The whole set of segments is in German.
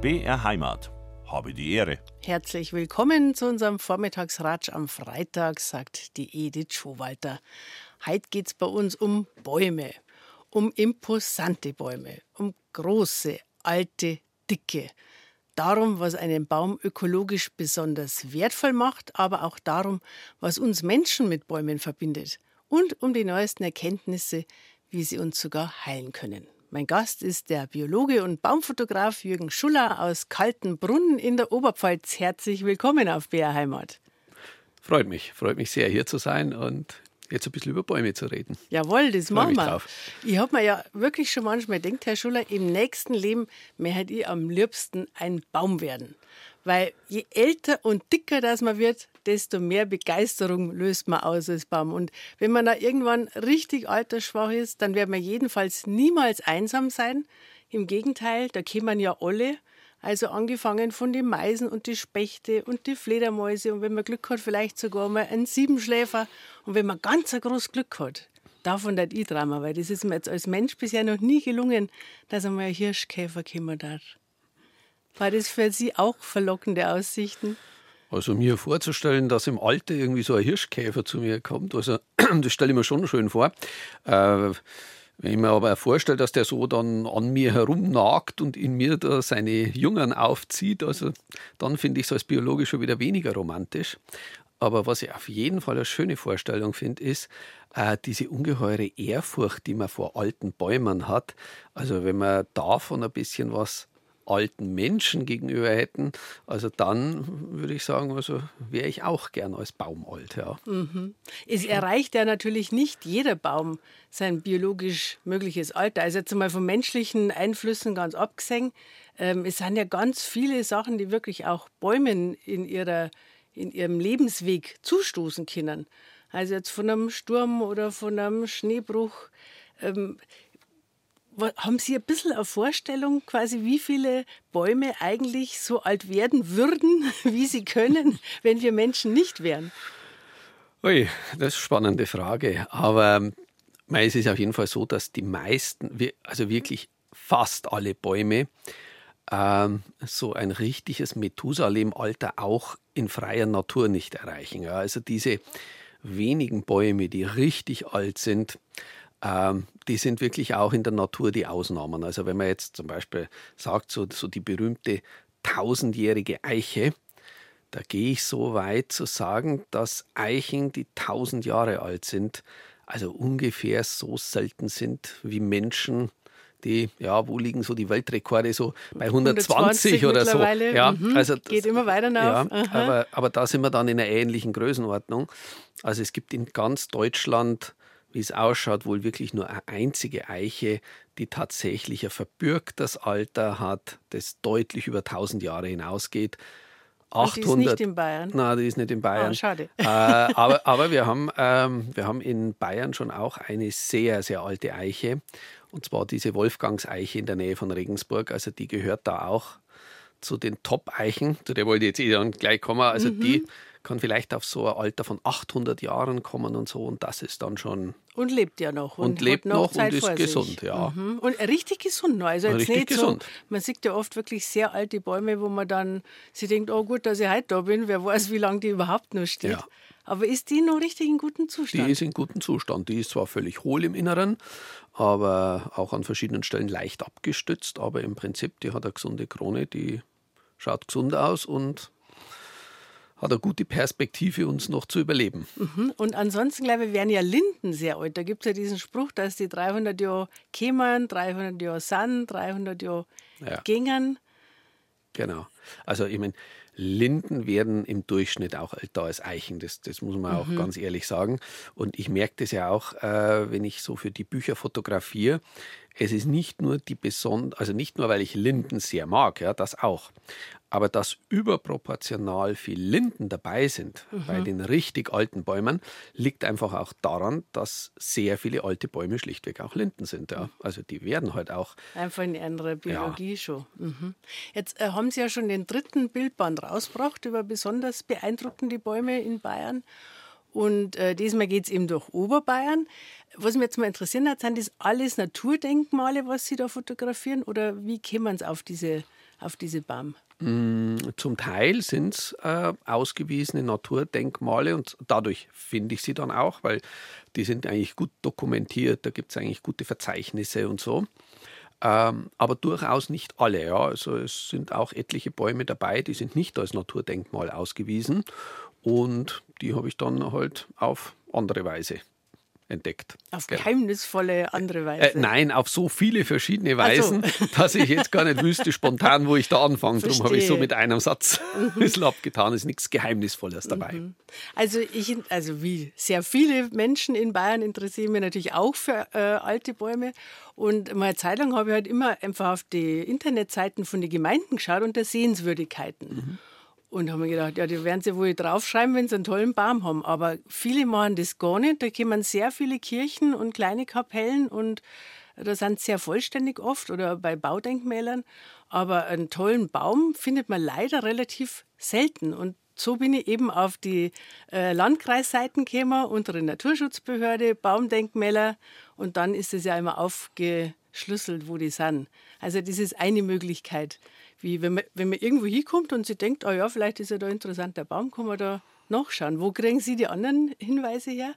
BR Heimat. Habe die Ehre. Herzlich willkommen zu unserem Vormittagsratsch am Freitag, sagt die Edith Schowalter. Heute geht es bei uns um Bäume, um imposante Bäume, um große, alte, dicke. Darum, was einen Baum ökologisch besonders wertvoll macht, aber auch darum, was uns Menschen mit Bäumen verbindet. Und um die neuesten Erkenntnisse, wie sie uns sogar heilen können. Mein Gast ist der Biologe und Baumfotograf Jürgen Schuller aus Kaltenbrunn in der Oberpfalz. Herzlich willkommen auf BR Heimat. Freut mich, freut mich sehr, hier zu sein und jetzt ein bisschen über Bäume zu reden. Jawohl, das machen wir. Drauf. Ich habe mir ja wirklich schon manchmal gedacht, Herr Schuller, im nächsten Leben möchte ich am liebsten ein Baum werden. Weil je älter und dicker das man wird, desto mehr Begeisterung löst man aus als Baum. Und wenn man da irgendwann richtig altersschwach ist, dann wird man jedenfalls niemals einsam sein. Im Gegenteil, da kämen ja alle. Also angefangen von den Meisen und die Spechte und die Fledermäuse und wenn man Glück hat, vielleicht sogar mal ein Siebenschläfer. Und wenn man ganz ein großes Glück hat, davon das ich Drama, weil das ist mir jetzt als Mensch bisher noch nie gelungen, dass einmal ein Hirschkäfer kommen darf. War das für Sie auch verlockende Aussichten? Also mir vorzustellen, dass im Alter irgendwie so ein Hirschkäfer zu mir kommt, also das stelle ich mir schon schön vor. Äh, wenn ich mir aber vorstelle, dass der so dann an mir herumnagt und in mir da seine Jungen aufzieht, also dann finde ich es als Biologe schon wieder weniger romantisch. Aber was ich auf jeden Fall eine schöne Vorstellung finde, ist äh, diese ungeheure Ehrfurcht, die man vor alten Bäumen hat. Also wenn man davon ein bisschen was alten Menschen gegenüber hätten, also dann würde ich sagen, also wäre ich auch gern als Baum alt. Ja. Mhm. Es erreicht ja natürlich nicht jeder Baum sein biologisch mögliches Alter. Also jetzt mal von menschlichen Einflüssen ganz abgesehen. Ähm, es sind ja ganz viele Sachen, die wirklich auch Bäumen in, ihrer, in ihrem Lebensweg zustoßen können. Also jetzt von einem Sturm oder von einem Schneebruch. Ähm, haben Sie ein bisschen eine Vorstellung, quasi, wie viele Bäume eigentlich so alt werden würden, wie sie können, wenn wir Menschen nicht wären? Ui, das ist eine spannende Frage. Aber ähm, es ist auf jeden Fall so, dass die meisten, also wirklich fast alle Bäume, ähm, so ein richtiges Methusalem-Alter auch in freier Natur nicht erreichen. Ja, also diese wenigen Bäume, die richtig alt sind, ähm, die sind wirklich auch in der Natur die Ausnahmen. Also wenn man jetzt zum Beispiel sagt, so, so die berühmte tausendjährige Eiche, da gehe ich so weit zu sagen, dass Eichen, die tausend Jahre alt sind, also ungefähr so selten sind wie Menschen, die, ja, wo liegen so die Weltrekorde? So bei 120, 120 oder so. Ja, mhm. also das, Geht immer weiter nach. Ja, aber, aber da sind wir dann in einer ähnlichen Größenordnung. Also es gibt in ganz Deutschland wie es ausschaut, wohl wirklich nur eine einzige Eiche, die tatsächlich ein verbürgtes Alter hat, das deutlich über 1000 Jahre hinausgeht. 800, die ist nicht in Bayern. Nein, die ist nicht in Bayern. Oh, schade. Äh, aber aber wir, haben, ähm, wir haben in Bayern schon auch eine sehr, sehr alte Eiche. Und zwar diese Wolfgangseiche in der Nähe von Regensburg. Also die gehört da auch zu den Top-Eichen. Zu der wollte ich jetzt eh dann gleich kommen. Also mhm. die kann vielleicht auf so ein Alter von 800 Jahren kommen und so und das ist dann schon und lebt ja noch und, und lebt noch, noch und ist gesund, ja. Mhm. Und richtig gesund noch. Also jetzt richtig nicht gesund. So, man sieht ja oft wirklich sehr alte Bäume, wo man dann sich denkt, oh gut, dass ich heute da bin, wer weiß, wie lange die überhaupt noch steht. Ja. Aber ist die noch richtig in gutem Zustand? Die ist in gutem Zustand. Die ist zwar völlig hohl im Inneren, aber auch an verschiedenen Stellen leicht abgestützt, aber im Prinzip, die hat eine gesunde Krone, die schaut gesund aus und hat eine gute Perspektive, uns noch zu überleben. Mhm. Und ansonsten, glaube ich, werden ja Linden sehr alt. Da gibt es ja diesen Spruch, dass die 300 Jahre kämen, 300 Jahre sind, 300 Jahre ja. gingen. Genau. Also, ich meine, Linden werden im Durchschnitt auch älter als Eichen, das, das muss man auch mhm. ganz ehrlich sagen. Und ich merke das ja auch, äh, wenn ich so für die Bücher fotografiere. Es ist nicht nur die besondere, also nicht nur, weil ich Linden sehr mag, ja, das auch. Aber dass überproportional viel Linden dabei sind mhm. bei den richtig alten Bäumen, liegt einfach auch daran, dass sehr viele alte Bäume schlichtweg auch Linden sind. Ja. Also die werden halt auch. Einfach in andere Biologie ja. schon. Mhm. Jetzt äh, haben Sie ja schon den dritten Bildband rausgebracht über besonders beeindruckende Bäume in Bayern. Und äh, diesmal geht es eben durch Oberbayern. Was mich jetzt mal interessieren hat, sind das alles Naturdenkmale, was Sie da fotografieren? Oder wie kämen Sie auf diese auf diese Baum? Mm, zum Teil sind es äh, ausgewiesene Naturdenkmale und dadurch finde ich sie dann auch, weil die sind eigentlich gut dokumentiert, da gibt es eigentlich gute Verzeichnisse und so. Ähm, aber durchaus nicht alle. Ja. Also es sind auch etliche Bäume dabei, die sind nicht als Naturdenkmal ausgewiesen und die habe ich dann halt auf andere Weise entdeckt. Auf geheimnisvolle andere Weise? Äh, nein, auf so viele verschiedene Weisen, so. dass ich jetzt gar nicht wüsste spontan, wo ich da anfange. Darum habe ich so mit einem Satz ein bisschen abgetan. Es ist nichts Geheimnisvolles dabei. Mhm. Also ich, also wie sehr viele Menschen in Bayern interessieren mich natürlich auch für äh, alte Bäume. Und meine Zeit lang habe ich halt immer einfach auf die Internetseiten von den Gemeinden geschaut und der Sehenswürdigkeiten. Mhm. Und haben mir gedacht, ja, die werden sie wohl draufschreiben, wenn sie einen tollen Baum haben. Aber viele machen das gar nicht. Da kommen sehr viele Kirchen und kleine Kapellen und da sind sehr vollständig oft oder bei Baudenkmälern. Aber einen tollen Baum findet man leider relativ selten. Und so bin ich eben auf die äh, Landkreisseiten gekommen, unsere Naturschutzbehörde, Baumdenkmäler. Und dann ist es ja immer aufgeschlüsselt, wo die sind. Also das ist eine Möglichkeit wie wenn man, wenn man irgendwo hinkommt und sie denkt, oh ja, vielleicht ist ja da ein interessanter Baum, kann man da nachschauen. Wo kriegen Sie die anderen Hinweise her?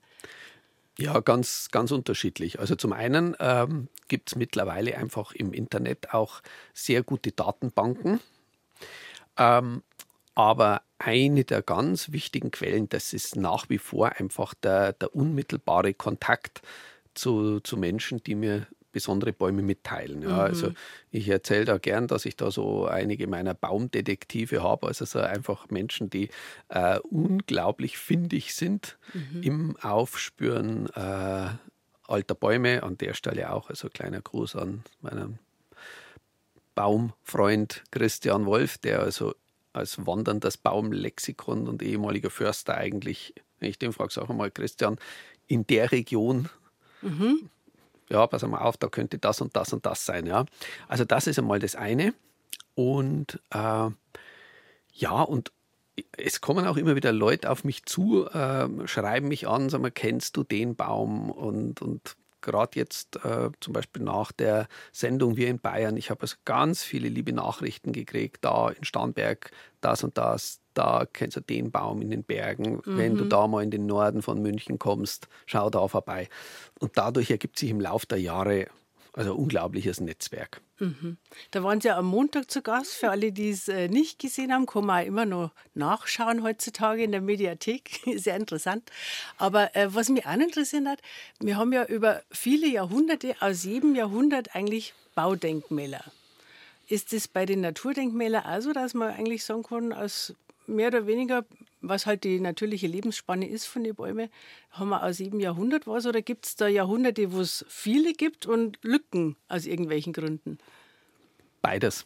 Ja, ganz, ganz unterschiedlich. Also zum einen ähm, gibt es mittlerweile einfach im Internet auch sehr gute Datenbanken. Ähm, aber eine der ganz wichtigen Quellen, das ist nach wie vor einfach der, der unmittelbare Kontakt zu, zu Menschen, die mir besondere Bäume mitteilen. Ja, also mhm. Also ich erzähle da gern, dass ich da so einige meiner Baumdetektive habe, also so einfach Menschen, die äh, unglaublich findig sind mhm. im Aufspüren äh, alter Bäume. An der Stelle auch, also kleiner Gruß an meinen Baumfreund Christian Wolf, der also als wanderndes Baumlexikon und ehemaliger Förster eigentlich, wenn ich den frage, sag mal, Christian, in der Region mhm ja, pass mal auf, da könnte das und das und das sein. Ja. Also das ist einmal das eine. Und äh, ja, und es kommen auch immer wieder Leute auf mich zu, äh, schreiben mich an, sagen, kennst du den Baum? Und, und gerade jetzt äh, zum Beispiel nach der Sendung Wir in Bayern, ich habe also ganz viele liebe Nachrichten gekriegt, da in Starnberg, das und das, da kennst du den Baum in den Bergen. Mhm. Wenn du mhm. da mal in den Norden von München kommst, schau da vorbei. Und dadurch ergibt sich im Laufe der Jahre also unglaubliches Netzwerk. Mhm. Da waren Sie ja am Montag zu Gast. Für alle, die es äh, nicht gesehen haben, kann man auch immer noch nachschauen heutzutage in der Mediathek. Sehr interessant. Aber äh, was mich auch interessiert hat, wir haben ja über viele Jahrhunderte, aus jedem Jahrhundert eigentlich Baudenkmäler. Ist es bei den Naturdenkmälern auch so, dass man eigentlich sagen kann, aus mehr oder weniger, was halt die natürliche Lebensspanne ist von den Bäumen, haben wir aus jedem Jahrhundert was oder gibt es da Jahrhunderte, wo es viele gibt und Lücken aus irgendwelchen Gründen? Beides.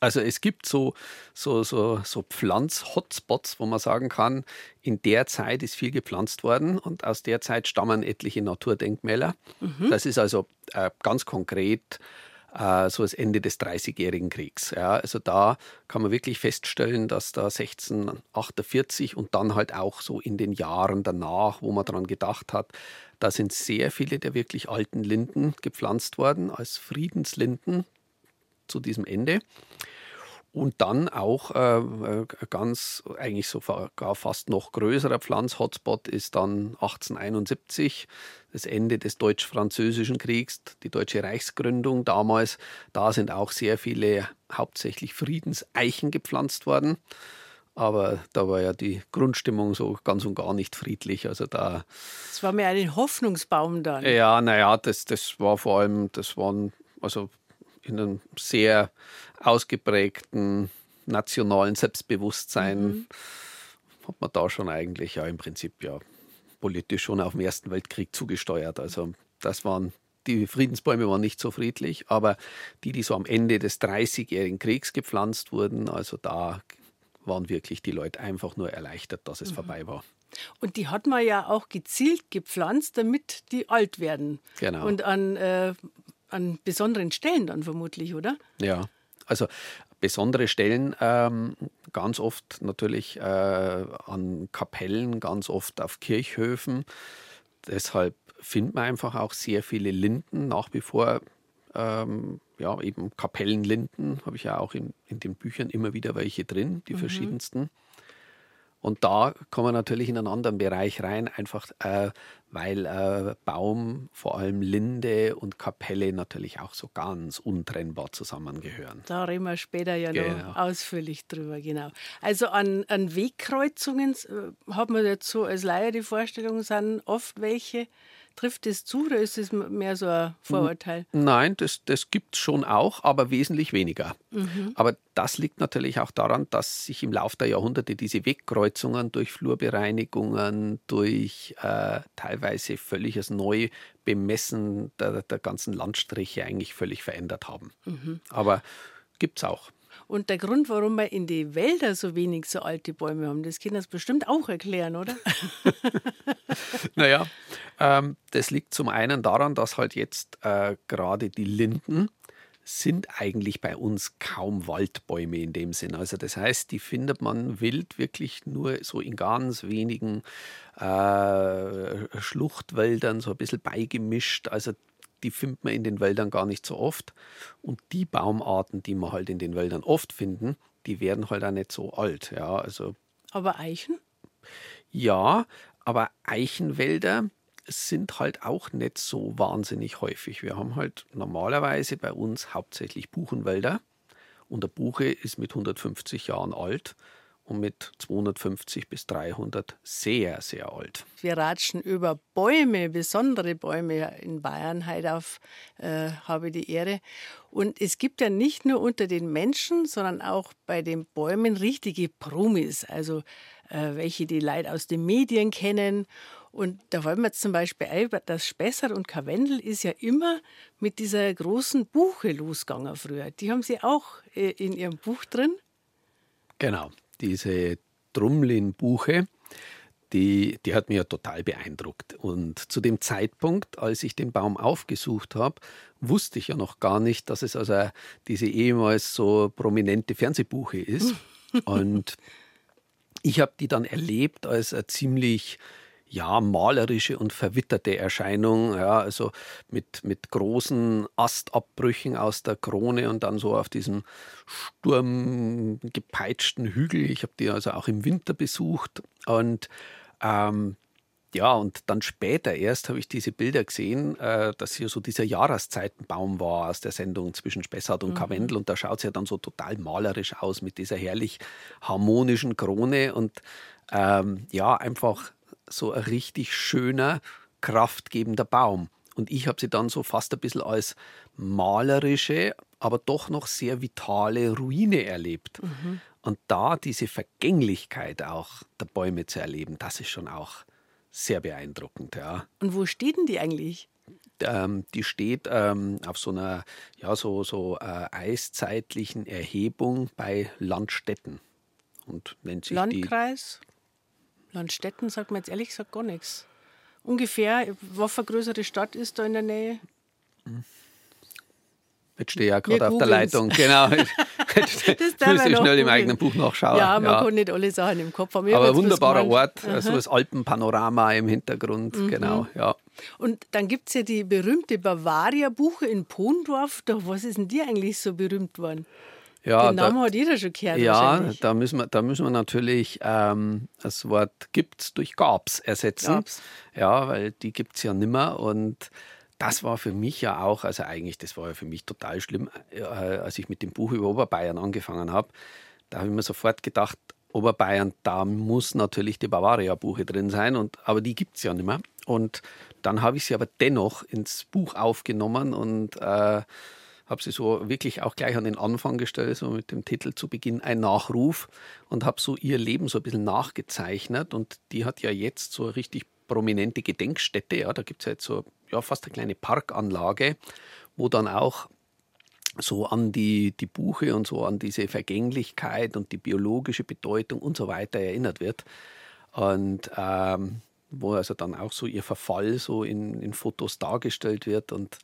Also es gibt so, so, so, so Pflanz-Hotspots, wo man sagen kann, in der Zeit ist viel gepflanzt worden und aus der Zeit stammen etliche Naturdenkmäler. Mhm. Das ist also äh, ganz konkret äh, so das Ende des Dreißigjährigen Kriegs. Ja, also da kann man wirklich feststellen, dass da 1648 und dann halt auch so in den Jahren danach, wo man daran gedacht hat, da sind sehr viele der wirklich alten Linden gepflanzt worden als Friedenslinden zu diesem Ende. Und dann auch äh, äh ganz, eigentlich sogar fast noch größerer Pflanz-Hotspot ist dann 1871, das Ende des Deutsch-Französischen Kriegs, die deutsche Reichsgründung damals. Da sind auch sehr viele hauptsächlich Friedenseichen gepflanzt worden. Aber da war ja die Grundstimmung so ganz und gar nicht friedlich. Also da. Es war mehr ein Hoffnungsbaum dann. Ja, naja, das, das war vor allem, das waren also in einem sehr ausgeprägten nationalen Selbstbewusstsein mhm. hat man da schon eigentlich ja im Prinzip ja politisch schon auf den Ersten Weltkrieg zugesteuert. Also das waren die Friedensbäume waren nicht so friedlich, aber die, die so am Ende des Dreißigjährigen Kriegs gepflanzt wurden, also da waren wirklich die Leute einfach nur erleichtert, dass es mhm. vorbei war. Und die hat man ja auch gezielt gepflanzt, damit die alt werden. Genau. Und an äh, an besonderen Stellen dann vermutlich, oder? Ja, also besondere Stellen ähm, ganz oft natürlich äh, an Kapellen, ganz oft auf Kirchhöfen. Deshalb findet man einfach auch sehr viele Linden nach wie vor ähm, ja, eben Kapellenlinden, habe ich ja auch in, in den Büchern immer wieder welche drin, die mhm. verschiedensten. Und da kommen wir natürlich in einen anderen Bereich rein, einfach äh, weil äh, Baum, vor allem Linde und Kapelle natürlich auch so ganz untrennbar zusammengehören. Da reden wir später ja genau. noch ausführlich drüber, genau. Also an, an Wegkreuzungen äh, hat man jetzt so als Laie die Vorstellung, sind oft welche, Trifft das zu oder ist es mehr so ein Vorurteil? Nein, das, das gibt es schon auch, aber wesentlich weniger. Mhm. Aber das liegt natürlich auch daran, dass sich im Laufe der Jahrhunderte diese Wegkreuzungen durch Flurbereinigungen, durch äh, teilweise völliges Neubemessen der, der ganzen Landstriche eigentlich völlig verändert haben. Mhm. Aber gibt es auch. Und der Grund, warum wir in die Wälder so wenig so alte Bäume haben, das können Sie bestimmt auch erklären, oder? naja, ähm, das liegt zum einen daran, dass halt jetzt äh, gerade die Linden sind eigentlich bei uns kaum Waldbäume in dem Sinn. Also das heißt, die findet man wild wirklich nur so in ganz wenigen äh, Schluchtwäldern, so ein bisschen beigemischt. Also die findet man in den Wäldern gar nicht so oft. Und die Baumarten, die man halt in den Wäldern oft finden, die werden halt auch nicht so alt. Ja, also, aber Eichen? Ja, aber Eichenwälder sind halt auch nicht so wahnsinnig häufig. Wir haben halt normalerweise bei uns hauptsächlich Buchenwälder. Und der Buche ist mit 150 Jahren alt und mit 250 bis 300 sehr, sehr alt. Wir ratschen über Bäume, besondere Bäume in Bayern halt auf, äh, habe die Ehre. Und es gibt ja nicht nur unter den Menschen, sondern auch bei den Bäumen richtige Promis, also äh, welche die Leute aus den Medien kennen. Und da wollen wir jetzt zum Beispiel ein, das Spessart und Karwendel ist ja immer mit dieser großen Buche losgegangen früher. Die haben sie auch äh, in ihrem Buch drin. Genau diese Drumlin-Buche, die, die hat mich ja total beeindruckt. Und zu dem Zeitpunkt, als ich den Baum aufgesucht habe, wusste ich ja noch gar nicht, dass es also diese ehemals so prominente Fernsehbuche ist. Und ich habe die dann erlebt als eine ziemlich ja, malerische und verwitterte Erscheinung, ja, also mit, mit großen Astabbrüchen aus der Krone und dann so auf diesem sturmgepeitschten Hügel. Ich habe die also auch im Winter besucht und ähm, ja, und dann später erst habe ich diese Bilder gesehen, äh, dass hier so dieser Jahreszeitenbaum war aus der Sendung zwischen Spessart und mhm. Karwendel. Und da schaut es ja dann so total malerisch aus mit dieser herrlich harmonischen Krone und ähm, ja, einfach so ein richtig schöner, kraftgebender Baum. Und ich habe sie dann so fast ein bisschen als malerische, aber doch noch sehr vitale Ruine erlebt. Mhm. Und da diese Vergänglichkeit auch der Bäume zu erleben, das ist schon auch sehr beeindruckend. Ja. Und wo steht denn die eigentlich? Ähm, die steht ähm, auf so einer ja, so, so äh, eiszeitlichen Erhebung bei Landstetten und nennt sich Landkreis? Die Landstetten sagt mir jetzt ehrlich gesagt gar nichts. Ungefähr, was für eine größere Stadt ist da in der Nähe? Jetzt stehe ich ja gerade auf der Leitung. Genau. Jetzt müsste ich schnell im eigenen Buch nachschauen. Ja, man ja. kann nicht alle Sachen im Kopf haben. Aber ein wunderbarer Ort, so also das Alpenpanorama im Hintergrund. Mhm. Genau, ja. Und dann gibt es ja die berühmte Bavaria-Buche in Pondorf. was ist denn die eigentlich so berühmt worden? Ja, Den Namen da, hat jeder schon gehört. Ja, da müssen wir, da müssen wir natürlich ähm, das Wort gibt's durch gab's ersetzen. Gab's. Ja, weil die gibt es ja nimmer. Und das war für mich ja auch, also eigentlich, das war ja für mich total schlimm, äh, als ich mit dem Buch über Oberbayern angefangen habe. Da habe ich mir sofort gedacht, Oberbayern, da muss natürlich die Bavaria-Buche drin sein, und, aber die gibt es ja nicht mehr. Und dann habe ich sie aber dennoch ins Buch aufgenommen und äh, habe sie so wirklich auch gleich an den Anfang gestellt, so mit dem Titel zu Beginn ein Nachruf und habe so ihr Leben so ein bisschen nachgezeichnet und die hat ja jetzt so eine richtig prominente Gedenkstätte, ja, da gibt es ja jetzt so ja, fast eine kleine Parkanlage, wo dann auch so an die, die Buche und so an diese Vergänglichkeit und die biologische Bedeutung und so weiter erinnert wird. Und ähm, wo also dann auch so ihr Verfall so in, in Fotos dargestellt wird. Und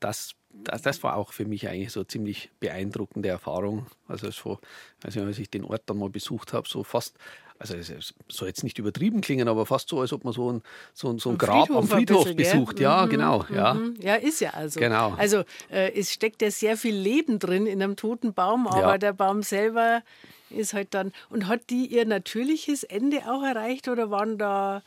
das das, das, war auch für mich eigentlich so eine ziemlich beeindruckende Erfahrung. Also, so, also als ich den Ort dann mal besucht habe, so fast also es soll jetzt nicht übertrieben klingen, aber fast so, als ob man so ein, so ein, so ein Grab Friedhof am Friedhof bisschen, besucht. Ja, mhm, genau. Ja. Mhm. ja, ist ja also. Genau. Also äh, es steckt ja sehr viel Leben drin in einem toten Baum, aber ja. der Baum selber ist halt dann. Und hat die ihr natürliches Ende auch erreicht oder waren da.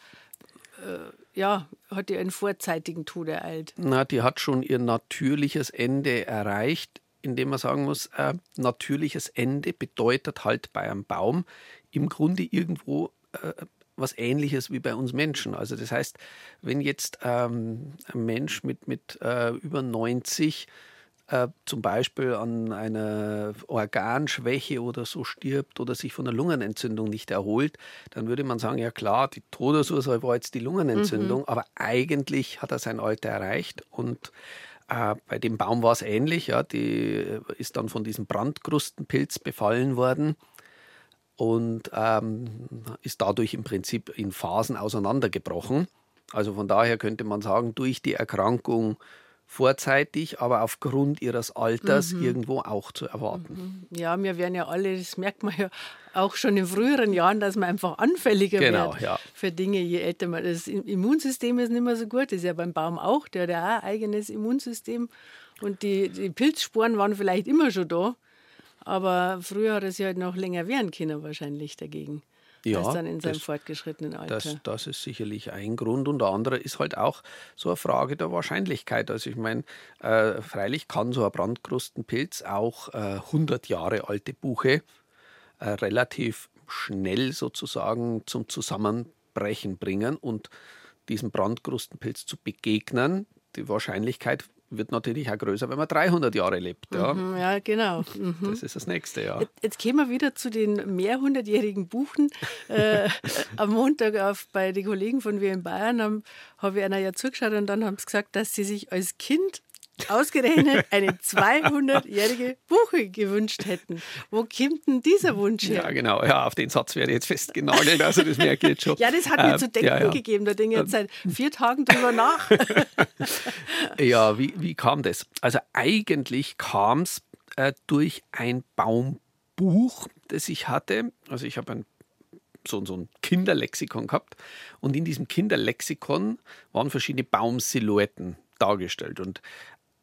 Ja, hat die einen vorzeitigen Tod ereilt? Na, die hat schon ihr natürliches Ende erreicht, indem man sagen muss, äh, natürliches Ende bedeutet halt bei einem Baum im Grunde irgendwo äh, was Ähnliches wie bei uns Menschen. Also das heißt, wenn jetzt ähm, ein Mensch mit, mit äh, über 90 äh, zum Beispiel an einer Organschwäche oder so stirbt oder sich von einer Lungenentzündung nicht erholt, dann würde man sagen, ja klar, die Todesursache war jetzt die Lungenentzündung, mhm. aber eigentlich hat er sein Alter erreicht und äh, bei dem Baum war es ähnlich, ja, die ist dann von diesem Brandkrustenpilz befallen worden und ähm, ist dadurch im Prinzip in Phasen auseinandergebrochen. Also von daher könnte man sagen, durch die Erkrankung vorzeitig, aber aufgrund ihres Alters mhm. irgendwo auch zu erwarten. Mhm. Ja, wir werden ja alle, das merkt man ja auch schon in früheren Jahren, dass man einfach anfälliger genau, wird ja. für Dinge, je älter man Das Immunsystem ist nicht mehr so gut, das ist ja beim Baum auch, der hat ja auch ein eigenes Immunsystem. Und die, die Pilzsporen waren vielleicht immer schon da, aber früher hat es ja halt noch länger wehren können wahrscheinlich dagegen ja, als dann in seinem das, fortgeschrittenen Alter. Das, das ist sicherlich ein Grund und der andere ist halt auch so eine Frage der Wahrscheinlichkeit. Also ich meine, äh, freilich kann so ein Brandkrustenpilz auch äh, 100 Jahre alte Buche äh, relativ schnell sozusagen zum Zusammenbrechen bringen und diesem Brandkrustenpilz zu begegnen. Die Wahrscheinlichkeit wird natürlich auch größer, wenn man 300 Jahre lebt. Ja, mhm, ja genau. Mhm. Das ist das Nächste, ja. Jetzt, jetzt gehen wir wieder zu den mehrhundertjährigen Buchen. Äh, am Montag auf, bei den Kollegen von Wir in Bayern habe hab ich einer ja zugeschaut und dann haben sie gesagt, dass sie sich als Kind ausgerechnet eine 200-jährige Buche gewünscht hätten. Wo kommt denn dieser Wunsch her? Ja, genau. Ja, auf den Satz werde ich jetzt festgenagelt. Also, das merke ich jetzt schon. ja, das hat mir ähm, zu denken ja, ja. gegeben. Da denke ich jetzt seit vier Tagen drüber nach. ja, wie, wie kam das? Also, eigentlich kam es äh, durch ein Baumbuch, das ich hatte. Also, ich habe ein so, so ein Kinderlexikon gehabt. Und in diesem Kinderlexikon waren verschiedene Baumsilhouetten dargestellt. Und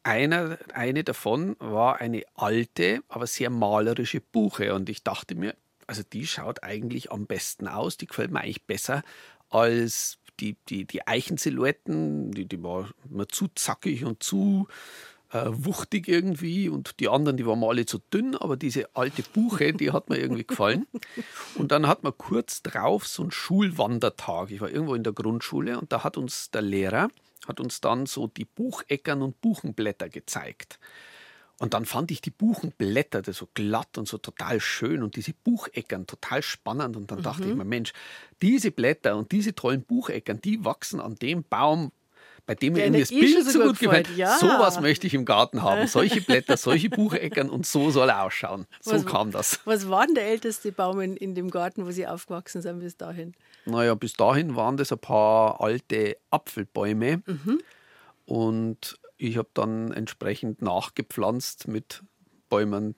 einer, eine davon war eine alte, aber sehr malerische Buche. Und ich dachte mir, also die schaut eigentlich am besten aus. Die gefällt mir eigentlich besser als die, die, die Eichensilhouetten. Die, die war mir zu zackig und zu äh, wuchtig irgendwie. Und die anderen, die waren mal alle zu dünn. Aber diese alte Buche, die hat mir irgendwie gefallen. Und dann hat man kurz drauf so einen Schulwandertag. Ich war irgendwo in der Grundschule und da hat uns der Lehrer hat uns dann so die Bucheckern und Buchenblätter gezeigt. Und dann fand ich die Buchenblätter so glatt und so total schön und diese Bucheckern total spannend. Und dann mhm. dachte ich mhm. mir, Mensch, diese Blätter und diese tollen Bucheckern, die wachsen an dem Baum, bei dem mir das Bild so gut gefällt. Ja. So was möchte ich im Garten haben. Solche Blätter, solche Bucheckern und so soll er ausschauen. So was, kam das. Was war denn der älteste Baum in, in dem Garten, wo Sie aufgewachsen sind bis dahin? Naja, bis dahin waren das ein paar alte Apfelbäume. Mhm. Und ich habe dann entsprechend nachgepflanzt mit Bäumen,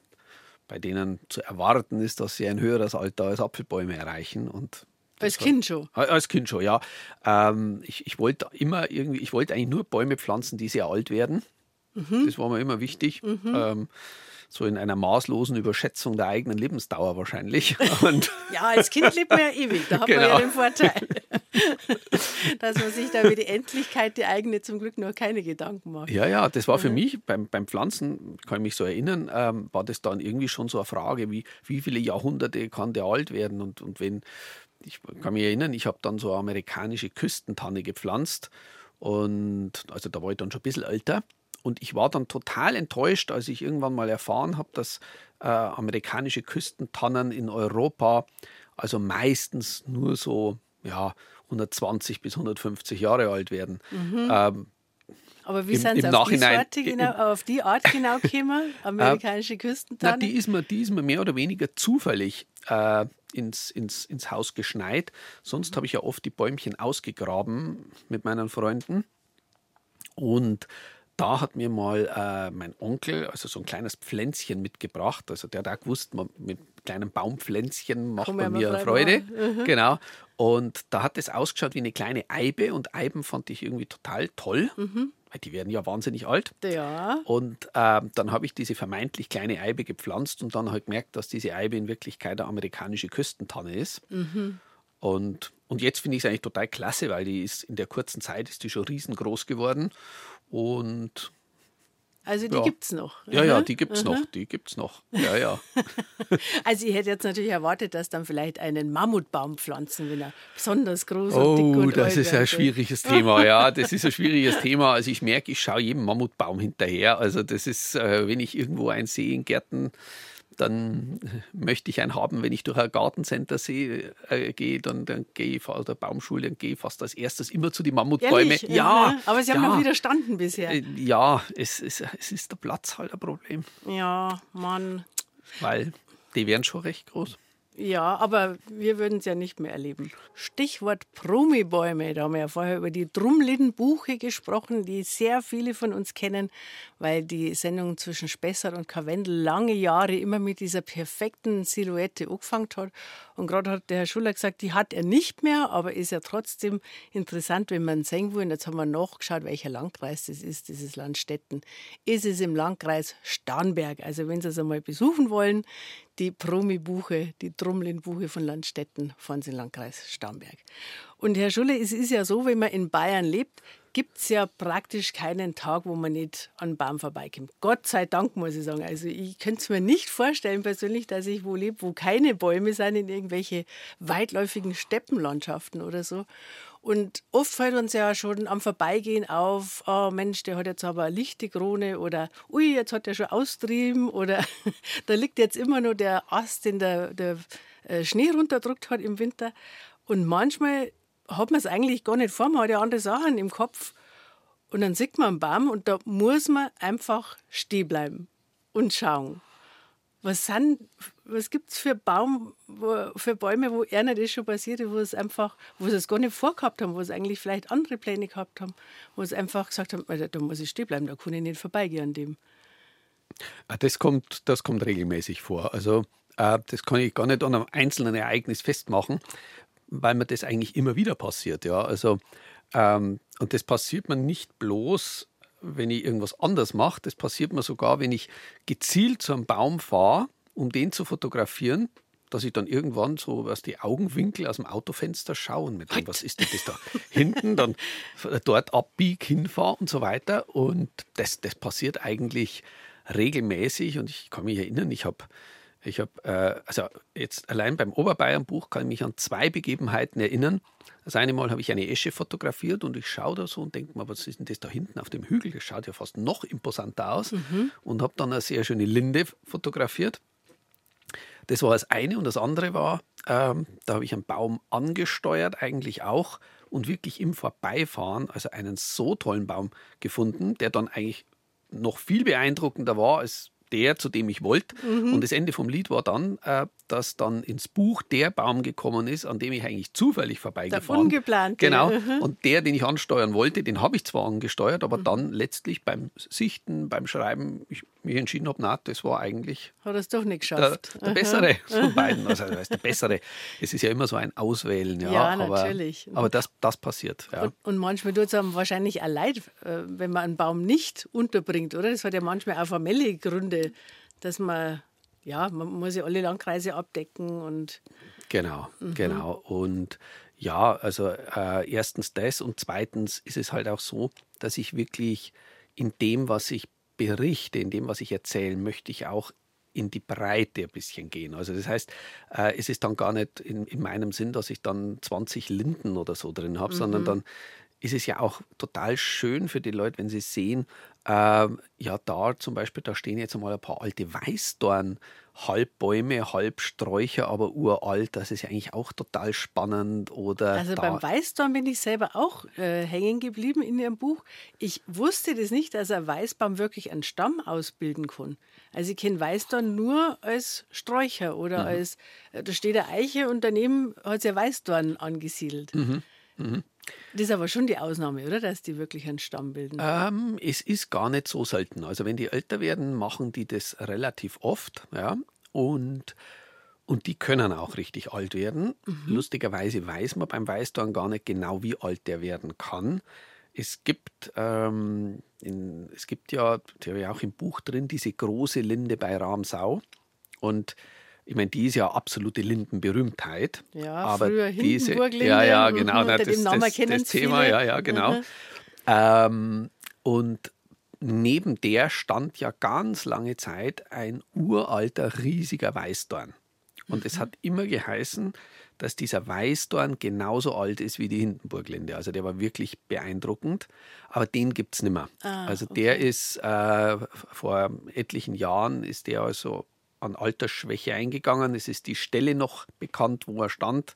bei denen zu erwarten ist, dass sie ein höheres Alter als Apfelbäume erreichen. Und als Kind schon? Als Kind schon, ja. Ähm, ich, ich wollte immer irgendwie, ich wollte eigentlich nur Bäume pflanzen, die sehr alt werden. Mhm. Das war mir immer wichtig. Mhm. Ähm, so in einer maßlosen Überschätzung der eigenen Lebensdauer wahrscheinlich. Und ja, als Kind lebt man ja ewig, da hat genau. man ja den Vorteil, dass man sich da über die Endlichkeit, die eigene zum Glück noch keine Gedanken macht. Ja, ja, das war für mhm. mich beim, beim Pflanzen, kann ich mich so erinnern, ähm, war das dann irgendwie schon so eine Frage, wie, wie viele Jahrhunderte kann der alt werden und, und wenn, ich kann mich erinnern, ich habe dann so eine amerikanische Küstentanne gepflanzt und also da war ich dann schon ein bisschen älter. Und ich war dann total enttäuscht, als ich irgendwann mal erfahren habe, dass äh, amerikanische Küstentannen in Europa also meistens nur so ja, 120 bis 150 Jahre alt werden. Mhm. Ähm, aber wie sind Sie auf, die genau, auf die Art genau gekommen, amerikanische Küstentanne? Na, die, ist mir, die ist mir mehr oder weniger zufällig äh, ins, ins, ins Haus geschneit. Sonst habe ich ja oft die Bäumchen ausgegraben mit meinen Freunden. Und da hat mir mal äh, mein Onkel also so ein kleines Pflänzchen mitgebracht. Also der hat auch gewusst, man, mit kleinen Baumpflänzchen macht man mir Freude. Mhm. Genau. Und da hat es ausgeschaut wie eine kleine Eibe und Eiben fand ich irgendwie total toll. Mhm. Weil die werden ja wahnsinnig alt. Ja. Und äh, dann habe ich diese vermeintlich kleine Eibe gepflanzt und dann habe ich gemerkt, dass diese Eibe in Wirklichkeit eine amerikanische Küstentanne ist. Mhm. Und, und jetzt finde ich es eigentlich total klasse, weil die ist in der kurzen Zeit ist die schon riesengroß geworden. Und also die ja. gibt es noch. Ja, ja, die gibt es noch. Die gibt's noch. Ja, ja. also ich hätte jetzt natürlich erwartet, dass dann vielleicht einen Mammutbaum pflanzen, wenn er besonders groß oh, und dick und das ist ein schwieriges Thema. Ja, das ist ein schwieriges Thema. Also ich merke, ich schaue jedem Mammutbaum hinterher. Also das ist, äh, wenn ich irgendwo einen sehe in Gärten, dann möchte ich einen haben, wenn ich durch ein Gartencenter sehe, äh, gehe, dann, dann gehe ich oder Baumschule, dann gehe ich fast als erstes immer zu den Mammutbäumen. Ehrlich? Ja, aber sie haben ja. noch widerstanden bisher. Äh, ja, es, es, es ist der Platz halt ein Problem. Ja, Mann. Weil die wären schon recht groß. Ja, aber wir würden es ja nicht mehr erleben. Stichwort Promibäume. Da haben wir ja vorher über die Drumlin-Buche gesprochen, die sehr viele von uns kennen, weil die Sendung zwischen Spessart und Karwendel lange Jahre immer mit dieser perfekten Silhouette angefangen hat. Und gerade hat der Herr Schuller gesagt, die hat er nicht mehr, aber ist ja trotzdem interessant, wenn man sehen will. Und jetzt haben wir nachgeschaut, welcher Landkreis das ist, dieses Landstetten. Ist es im Landkreis Starnberg. Also wenn Sie es einmal besuchen wollen, die Promi-Buche, die Drumlin-Buche von Landstetten, von den Landkreis Starnberg. Und Herr Schulle, es ist ja so, wenn man in Bayern lebt, gibt es ja praktisch keinen Tag, wo man nicht an Baum vorbeikommt. Gott sei Dank, muss ich sagen. Also ich könnte es mir nicht vorstellen persönlich, dass ich wo lebe, wo keine Bäume sind, in irgendwelche weitläufigen Steppenlandschaften oder so. Und oft fällt uns ja schon am Vorbeigehen auf, oh Mensch, der hat jetzt aber eine lichte Krone oder ui, jetzt hat er schon austrieben oder da liegt jetzt immer nur der Ast, den der, der äh, Schnee runterdrückt hat im Winter. Und manchmal hat man es eigentlich gar nicht vor, man hat ja andere Sachen im Kopf. Und dann sieht man einen Baum und da muss man einfach stehen bleiben und schauen. Was, sind, was gibt es für, Baum, wo, für Bäume, wo einer das schon passiert wo es einfach, wo sie es gar nicht vorgehabt haben, wo sie eigentlich vielleicht andere Pläne gehabt haben, wo sie einfach gesagt haben, da muss ich stehen bleiben, da kann ich nicht vorbeigehen an dem. Ah, das kommt, das kommt regelmäßig vor. Also äh, das kann ich gar nicht an einem einzelnen Ereignis festmachen, weil mir das eigentlich immer wieder passiert. Ja? Also, ähm, und das passiert mir nicht bloß, wenn ich irgendwas anders mache, das passiert mir sogar, wenn ich gezielt zu einem Baum fahre, um den zu fotografieren, dass ich dann irgendwann so aus die Augenwinkel aus dem Autofenster schaue und mir denke, was ist denn das da hinten, dann dort abbieg, hinfahre und so weiter. Und das, das passiert eigentlich regelmäßig und ich kann mich erinnern, ich habe ich habe, äh, also jetzt allein beim Oberbayern-Buch kann ich mich an zwei Begebenheiten erinnern. Das eine Mal habe ich eine Esche fotografiert und ich schaue da so und denke mir, was ist denn das da hinten auf dem Hügel? Das schaut ja fast noch imposanter aus. Mhm. Und habe dann eine sehr schöne Linde fotografiert. Das war das eine. Und das andere war, ähm, da habe ich einen Baum angesteuert, eigentlich auch, und wirklich im Vorbeifahren, also einen so tollen Baum gefunden, der dann eigentlich noch viel beeindruckender war als der, zu dem ich wollte. Mhm. Und das Ende vom Lied war dann, äh, dass dann ins Buch der Baum gekommen ist, an dem ich eigentlich zufällig vorbeigefahren bin. Ungeplant. Genau. Mhm. Und der, den ich ansteuern wollte, den habe ich zwar angesteuert, aber mhm. dann letztlich beim Sichten, beim Schreiben, ich mich entschieden habe, na, das war eigentlich. Hat es doch nicht geschafft. Der, der bessere von beiden. Also, das heißt, der bessere. Es ist ja immer so ein Auswählen. Ja, ja natürlich. Aber, aber das, das passiert. Ja. Und, und, manchmal tut es einem wahrscheinlich auch leid, äh, wenn man einen Baum nicht unterbringt, oder? Das hat ja manchmal auch formelle Gründe, dass man, ja, man muss ja alle Landkreise abdecken und. Genau, mhm. genau. Und ja, also äh, erstens das und zweitens ist es halt auch so, dass ich wirklich in dem, was ich berichte, in dem, was ich erzähle, möchte ich auch in die Breite ein bisschen gehen. Also das heißt, äh, es ist dann gar nicht in, in, meinem Sinn, dass ich dann 20 Linden oder so drin habe, mhm. sondern dann ist es ja auch total schön für die Leute, wenn sie sehen, äh, ja, da zum Beispiel, da stehen jetzt einmal ein paar alte Weißdorn, halb Bäume, halb Sträucher, aber uralt. Das ist ja eigentlich auch total spannend. Oder also beim Weißdorn bin ich selber auch äh, hängen geblieben in Ihrem Buch. Ich wusste das nicht, dass ein Weißbaum wirklich einen Stamm ausbilden kann. Also ich kenne Weißdorn nur als Sträucher oder mhm. als, äh, da steht eine Eiche und daneben hat sich ein Weißdorn angesiedelt. Mhm. Mhm. Das ist aber schon die Ausnahme, oder? Dass die wirklich einen Stamm bilden. Ähm, es ist gar nicht so selten. Also wenn die älter werden, machen die das relativ oft. Ja? Und, und die können auch richtig alt werden. Mhm. Lustigerweise weiß man beim Weißdorn gar nicht genau, wie alt der werden kann. Es gibt, ähm, in, es gibt ja, die habe ich auch im Buch drin, diese große Linde bei Ramsau. Und ich meine, die ist ja absolute Lindenberühmtheit. Ja, aber früher diese, Hindenburg-Linde. ja, ja, genau, unter das, das, kennen das Thema, viele. ja, ja, genau. Mhm. Ähm, und neben der stand ja ganz lange Zeit ein uralter, riesiger Weißdorn. Und es hat immer geheißen, dass dieser Weißdorn genauso alt ist wie die Hindenburglinde. Also der war wirklich beeindruckend, aber den gibt es nicht mehr. Ah, also der ist äh, vor etlichen Jahren ist der also an Altersschwäche eingegangen. Es ist die Stelle noch bekannt, wo er stand.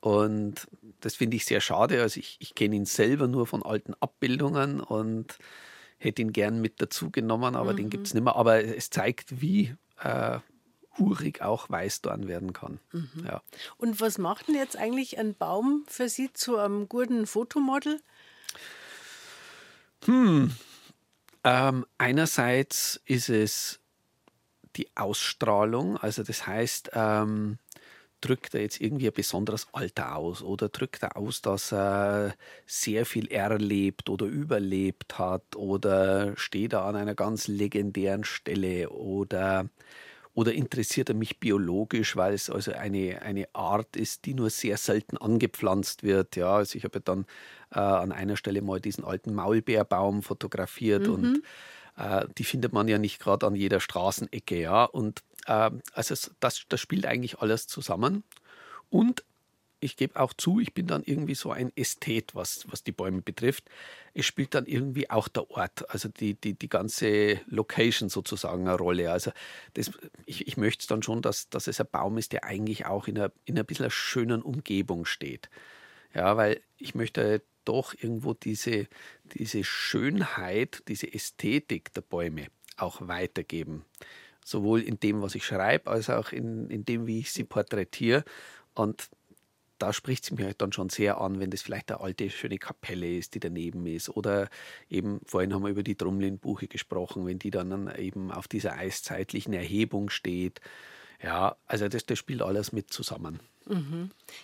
Und das finde ich sehr schade. Also ich, ich kenne ihn selber nur von alten Abbildungen und hätte ihn gern mit dazu genommen, aber den gibt es nicht mehr. Aber es zeigt, wie äh, urig auch Weißdorn werden kann. Ja. Und was macht denn jetzt eigentlich ein Baum für Sie zu einem guten Fotomodel? Ähm, einerseits ist es die Ausstrahlung, also das heißt, ähm, drückt er jetzt irgendwie ein besonderes Alter aus oder drückt er aus, dass er sehr viel erlebt oder überlebt hat oder steht er an einer ganz legendären Stelle oder, oder interessiert er mich biologisch, weil es also eine, eine Art ist, die nur sehr selten angepflanzt wird. Ja, also ich habe ja dann äh, an einer Stelle mal diesen alten Maulbeerbaum fotografiert und äh, die findet man ja nicht gerade an jeder Straßenecke, ja. Und äh, also es- das, das spielt eigentlich alles zusammen. Und ich gebe auch zu, ich bin dann irgendwie so ein Ästhet, was, was die Bäume betrifft. Es spielt dann irgendwie auch der Ort, also die, die, die ganze Location sozusagen eine Rolle. Also das, ich, ich möchte dann schon, dass, dass es ein Baum ist, der eigentlich auch in einer, in einer bisschen schönen Umgebung steht. Ja, weil ich möchte doch irgendwo diese, diese Schönheit, diese Ästhetik der Bäume auch weitergeben. Sowohl in dem, was ich schreibe, als auch in, in dem, wie ich sie porträtiere. Und da spricht es mich halt dann schon sehr an, wenn das vielleicht eine alte, schöne Kapelle ist, die daneben ist. Oder eben, vorhin haben wir über die Drumlin-Buche gesprochen, wenn die dann eben auf dieser eiszeitlichen Erhebung steht. Ja, also das, das spielt alles mit zusammen.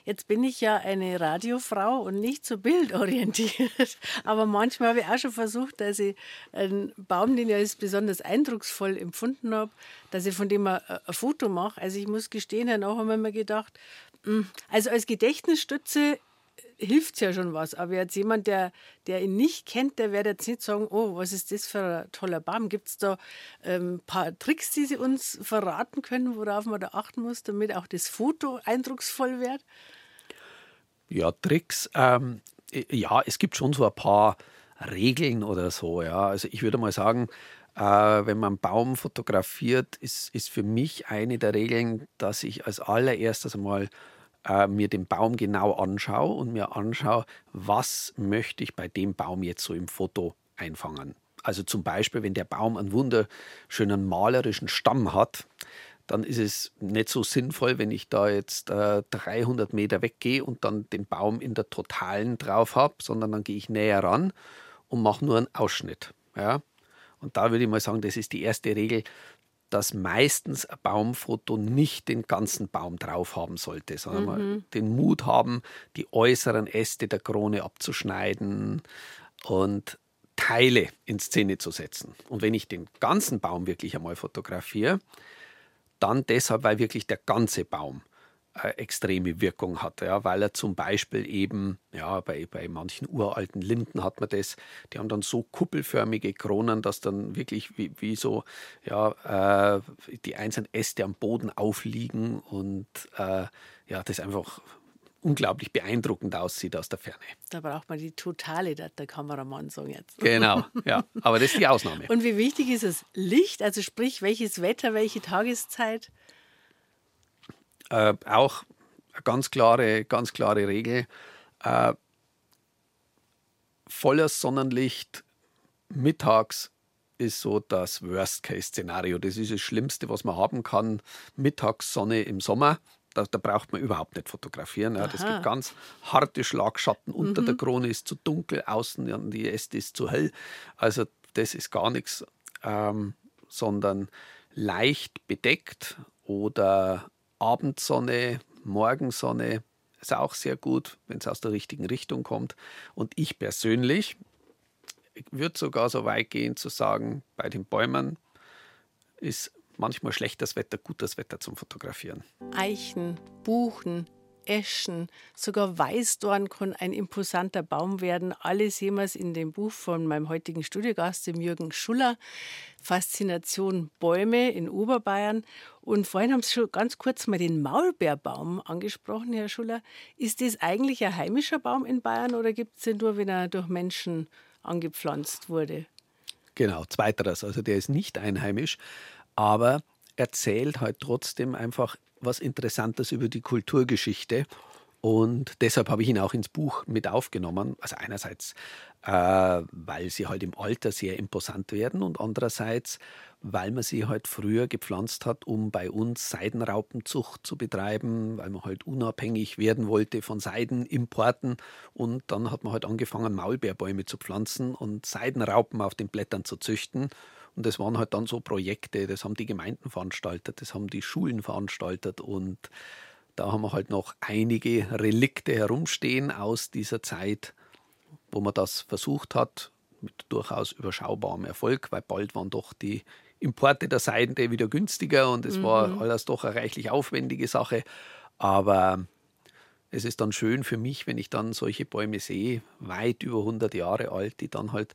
Jetzt bin ich ja eine Radiofrau und nicht so bildorientiert. Aber manchmal habe ich auch schon versucht, dass ich einen Baum, den ich als besonders eindrucksvoll empfunden habe, dass ich von dem ein, ein Foto mache. Also ich muss gestehen, danach haben wir mir gedacht, mm, also als Gedächtnisstütze hilft es ja schon was. Aber jetzt jemand, der, der ihn nicht kennt, der wird jetzt nicht sagen, oh, was ist das für ein toller Baum? Gibt es da ein ähm, paar Tricks, die Sie uns verraten können, worauf man da achten muss, damit auch das Foto eindrucksvoll wird? Ja, Tricks. Ähm, ja, es gibt schon so ein paar Regeln oder so. Ja, also ich würde mal sagen, äh, wenn man einen Baum fotografiert, ist, ist für mich eine der Regeln, dass ich als allererstes einmal äh, mir den Baum genau anschaue und mir anschaue, was möchte ich bei dem Baum jetzt so im Foto einfangen. Also zum Beispiel, wenn der Baum einen wunderschönen malerischen Stamm hat, dann ist es nicht so sinnvoll, wenn ich da jetzt äh, 300 Meter weggehe und dann den Baum in der Totalen drauf habe, sondern dann gehe ich näher ran und mache nur einen Ausschnitt. Ja? Und da würde ich mal sagen, das ist die erste Regel, dass meistens ein Baumfoto nicht den ganzen Baum drauf haben sollte, sondern mal den Mut haben, die äußeren Äste der Krone abzuschneiden und Teile in Szene zu setzen. Und wenn ich den ganzen Baum wirklich einmal fotografiere, dann deshalb, weil wirklich der ganze Baum extreme Wirkung hat. Ja, weil er zum Beispiel eben, ja, bei, bei manchen uralten Linden hat man das, die haben dann so kuppelförmige Kronen, dass dann wirklich wie, wie so ja, äh, die einzelnen Äste am Boden aufliegen und äh, ja, das einfach unglaublich beeindruckend aussieht aus der Ferne. Da braucht man die totale, der, der Kameramann sagen jetzt. Genau, ja, aber das ist die Ausnahme. Und wie wichtig ist das Licht? Also sprich, welches Wetter, welche Tageszeit? Äh, auch eine ganz klare, ganz klare Regel. Äh, volles Sonnenlicht mittags ist so das Worst-Case-Szenario. Das ist das Schlimmste, was man haben kann. Mittagssonne im Sommer. da, da, braucht man überhaupt nicht fotografieren. Ja. Das gibt ganz harte Schlagschatten. Unter mhm. der Krone ist zu dunkel, außen an die Äste ist zu hell. Also das ist gar nichts, ähm, sondern leicht bedeckt oder Abendsonne, Morgensonne ist auch sehr gut, wenn es aus der richtigen Richtung kommt. Und ich persönlich würde sogar so weit gehen zu sagen, bei den Bäumen ist manchmal schlechtes Wetter, gutes Wetter zum Fotografieren. Eichen, Buchen, Eschen, sogar Weißdorn kann ein imposanter Baum werden. Alles jemals in dem Buch von meinem heutigen Studiogast, dem Jürgen Schuller. Faszination Bäume in Oberbayern. Und vorhin haben Sie schon ganz kurz mal den Maulbeerbaum angesprochen, Herr Schuller. Ist das eigentlich ein heimischer Baum in Bayern oder gibt es den nur, wenn er durch Menschen angepflanzt wurde? Genau, zweiteres. Also der ist nicht einheimisch, aber erzählt halt trotzdem einfach was Interessantes über die Kulturgeschichte. Und deshalb habe ich ihn auch ins Buch mit aufgenommen. Also einerseits, äh, weil sie halt im Alter sehr imposant werden und andererseits, weil man sie halt früher gepflanzt hat, um bei uns Seidenraupenzucht zu betreiben, weil man halt unabhängig werden wollte von Seidenimporten. Und dann hat man halt angefangen, Maulbeerbäume zu pflanzen und Seidenraupen auf den Blättern zu züchten. Und das waren halt dann so Projekte, das haben die Gemeinden veranstaltet, das haben die Schulen veranstaltet und da haben wir halt noch einige Relikte herumstehen aus dieser Zeit, wo man das versucht hat, mit durchaus überschaubarem Erfolg, weil bald waren doch die Importe der Seide wieder günstiger und es mhm. war alles doch eine reichlich aufwendige Sache. Aber es ist dann schön für mich, wenn ich dann solche Bäume sehe, weit über 100 Jahre alt, die dann halt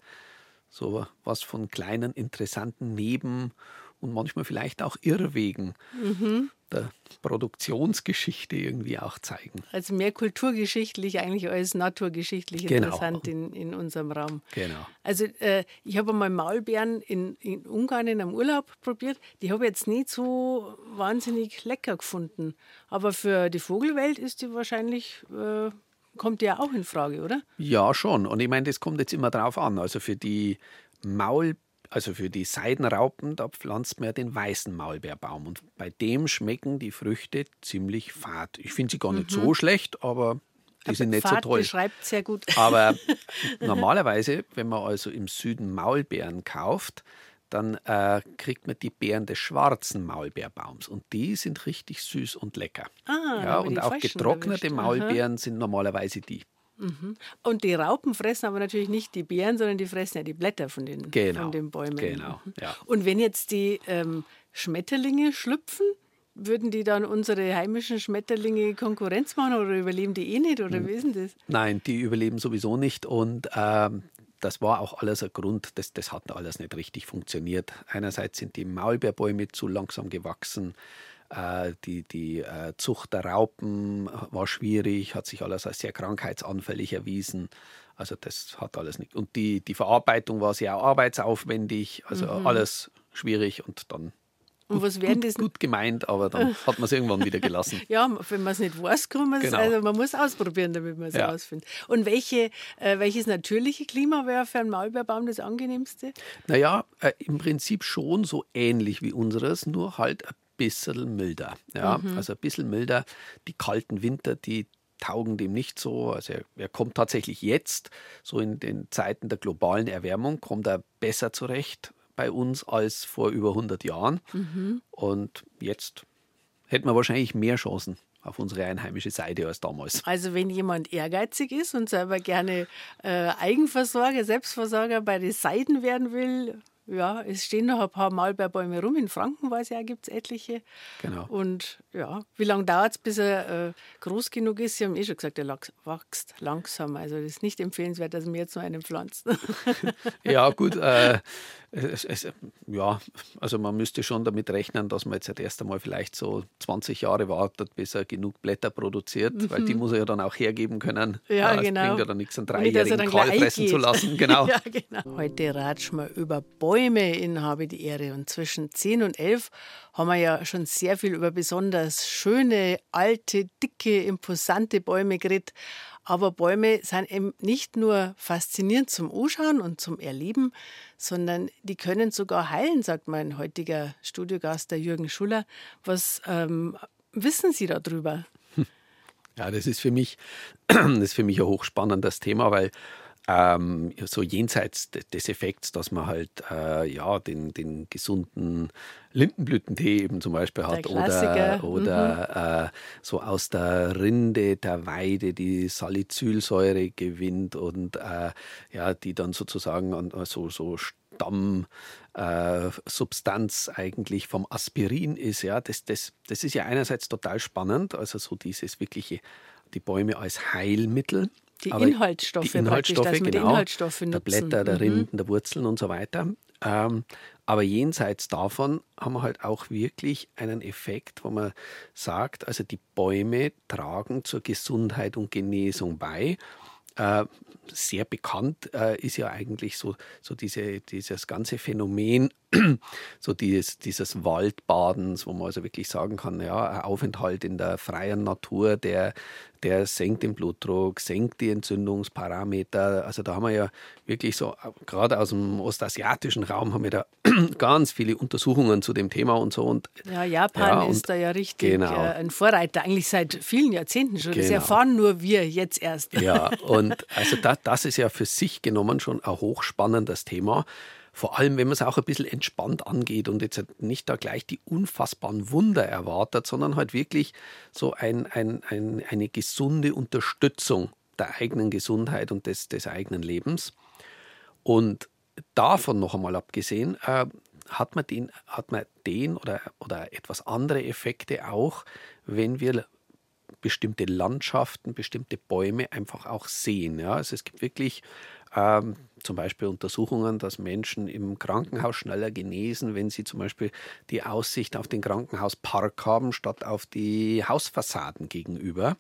so was von kleinen, interessanten Neben- und manchmal vielleicht auch Irrwegen mhm. der Produktionsgeschichte irgendwie auch zeigen. Also mehr kulturgeschichtlich eigentlich als naturgeschichtlich genau. interessant in, in unserem Raum. Genau. Also äh, ich habe einmal Maulbeeren in, in Ungarn in einem Urlaub probiert. Die habe ich jetzt nicht so wahnsinnig lecker gefunden. Aber für die Vogelwelt ist die wahrscheinlich... Äh, kommt ja auch in Frage, oder? Ja, schon. Und ich meine, das kommt jetzt immer drauf an. Also für die Maul, also für die Seidenraupen, da pflanzt man ja den weißen Maulbeerbaum. Und bei dem schmecken die Früchte ziemlich fad. Ich finde sie gar nicht mhm. so schlecht, aber die aber sind nicht Fahrt so toll. beschreibt sehr gut. Aber normalerweise, wenn man also im Süden Maulbeeren kauft, dann äh, kriegt man die Beeren des schwarzen Maulbeerbaums und die sind richtig süß und lecker. Ah, ja, und auch getrocknete erwischt. Maulbeeren Aha. sind normalerweise die. Mhm. Und die Raupen fressen aber natürlich nicht die Beeren, sondern die fressen ja die Blätter von den, genau, von den Bäumen. Genau. Ja. Und wenn jetzt die ähm, Schmetterlinge schlüpfen, würden die dann unsere heimischen Schmetterlinge Konkurrenz machen oder überleben die eh nicht? Oder wie ist denn das? Nein, die überleben sowieso nicht. Und ähm, das war auch alles ein Grund, das, das hat alles nicht richtig funktioniert. Einerseits sind die Maulbeerbäume zu langsam gewachsen, äh, die, die äh, Zucht der Raupen war schwierig, hat sich alles als sehr krankheitsanfällig erwiesen. Also das hat alles nicht. Und die, die Verarbeitung war sehr arbeitsaufwendig, also mhm. alles schwierig und dann und was werden das? Gut gemeint, aber dann hat man es irgendwann wieder gelassen. ja, wenn man es nicht weiß, kann man es. Genau. Also man muss ausprobieren, damit man es ja. rausfindet. Und welche, äh, welches natürliche Klima wäre für einen Maulbeerbaum das angenehmste? Naja, äh, im Prinzip schon so ähnlich wie unseres, nur halt ein bisschen milder. Ja, mhm. Also ein bisschen milder. Die kalten Winter, die taugen dem nicht so. Also er, er, kommt tatsächlich jetzt, so in den Zeiten der globalen Erwärmung, kommt er besser zurecht bei uns als vor über 100 Jahren. Mhm. Und jetzt hätten wir wahrscheinlich mehr Chancen auf unsere einheimische Seite als damals. Also wenn jemand ehrgeizig ist und selber gerne äh, Eigenversorger, Selbstversorger bei den Seiden werden will, ja, es stehen noch ein paar Maulbeerbäume rum. In Franken, weiß ich ja, gibt es etliche. Genau. Und ja, wie lange dauert es, bis er äh, groß genug ist? Sie haben eh schon gesagt, er wächst langsam. Also es ist nicht empfehlenswert, dass wir jetzt noch einen pflanzen. ja, gut. Äh, es, es, ja, also man müsste schon damit rechnen, dass man jetzt erst einmal vielleicht so 20 Jahre wartet, bis er genug Blätter produziert, mhm. weil die muss er ja dann auch hergeben können. Ja, ja es genau. bringt ja dann nichts, einen dreijährigen Kahl fressen zu lassen. Genau. ja, genau. Heute ratschen wir über Bäume in Habe die Ehre und zwischen 10 und 11 haben wir ja schon sehr viel über besonders schöne, alte, dicke, imposante Bäume geredet. Aber Bäume sind eben nicht nur faszinierend zum Anschauen und zum Erleben, sondern die können sogar heilen, sagt mein heutiger Studiogast, der Jürgen Schuller, was ähm, wissen Sie darüber? Ja, das ist für mich, das ist für mich ein hochspannendes Thema, weil ähm, so jenseits des Effekts, dass man halt äh, ja den, den gesunden Lindenblütentee eben zum Beispiel hat oder, oder mhm. äh, so aus der Rinde der Weide die Salicylsäure gewinnt und äh, ja, die dann sozusagen an, so, so Stammsubstanz äh, eigentlich vom Aspirin ist. Ja, das, das, das ist ja einerseits total spannend, also so dieses wirkliche, die Bäume als Heilmittel. Die Inhaltsstoffe, die Inhaltsstoffe, dass genau, die Inhaltsstoffe der Blätter, der mhm. Rinden, der Wurzeln und so weiter. Ähm, aber jenseits davon haben wir halt auch wirklich einen Effekt, wo man sagt, also die Bäume tragen zur Gesundheit und Genesung bei. Äh, sehr bekannt äh, ist ja eigentlich so, so diese, dieses ganze Phänomen, so dieses, dieses Waldbadens, wo man also wirklich sagen kann, ja, ein Aufenthalt in der freien Natur, der, der senkt den Blutdruck, senkt die Entzündungsparameter. Also da haben wir ja wirklich so, gerade aus dem ostasiatischen Raum haben wir da ganz viele Untersuchungen zu dem Thema und so. Und, ja, Japan ja, ist da ja richtig genau. Äh, ein Vorreiter, eigentlich seit vielen Jahrzehnten schon. Genau. Das erfahren nur wir jetzt erst. Ja, und also da, das ist ja für sich genommen schon ein hochspannendes Thema. Vor allem, wenn man es auch ein bisschen entspannt angeht und jetzt nicht da gleich die unfassbaren Wunder erwartet, sondern halt wirklich so ein, ein, ein, eine gesunde Unterstützung der eigenen Gesundheit und des, des eigenen Lebens. Und davon noch einmal abgesehen, äh, hat man den, hat man den oder, oder etwas andere Effekte auch, wenn wir bestimmte Landschaften, bestimmte Bäume einfach auch sehen. Ja? Also es gibt wirklich ähm, zum Beispiel Untersuchungen, dass Menschen im Krankenhaus schneller genesen, wenn sie zum Beispiel die Aussicht auf den Krankenhauspark haben, statt auf die Hausfassaden gegenüber.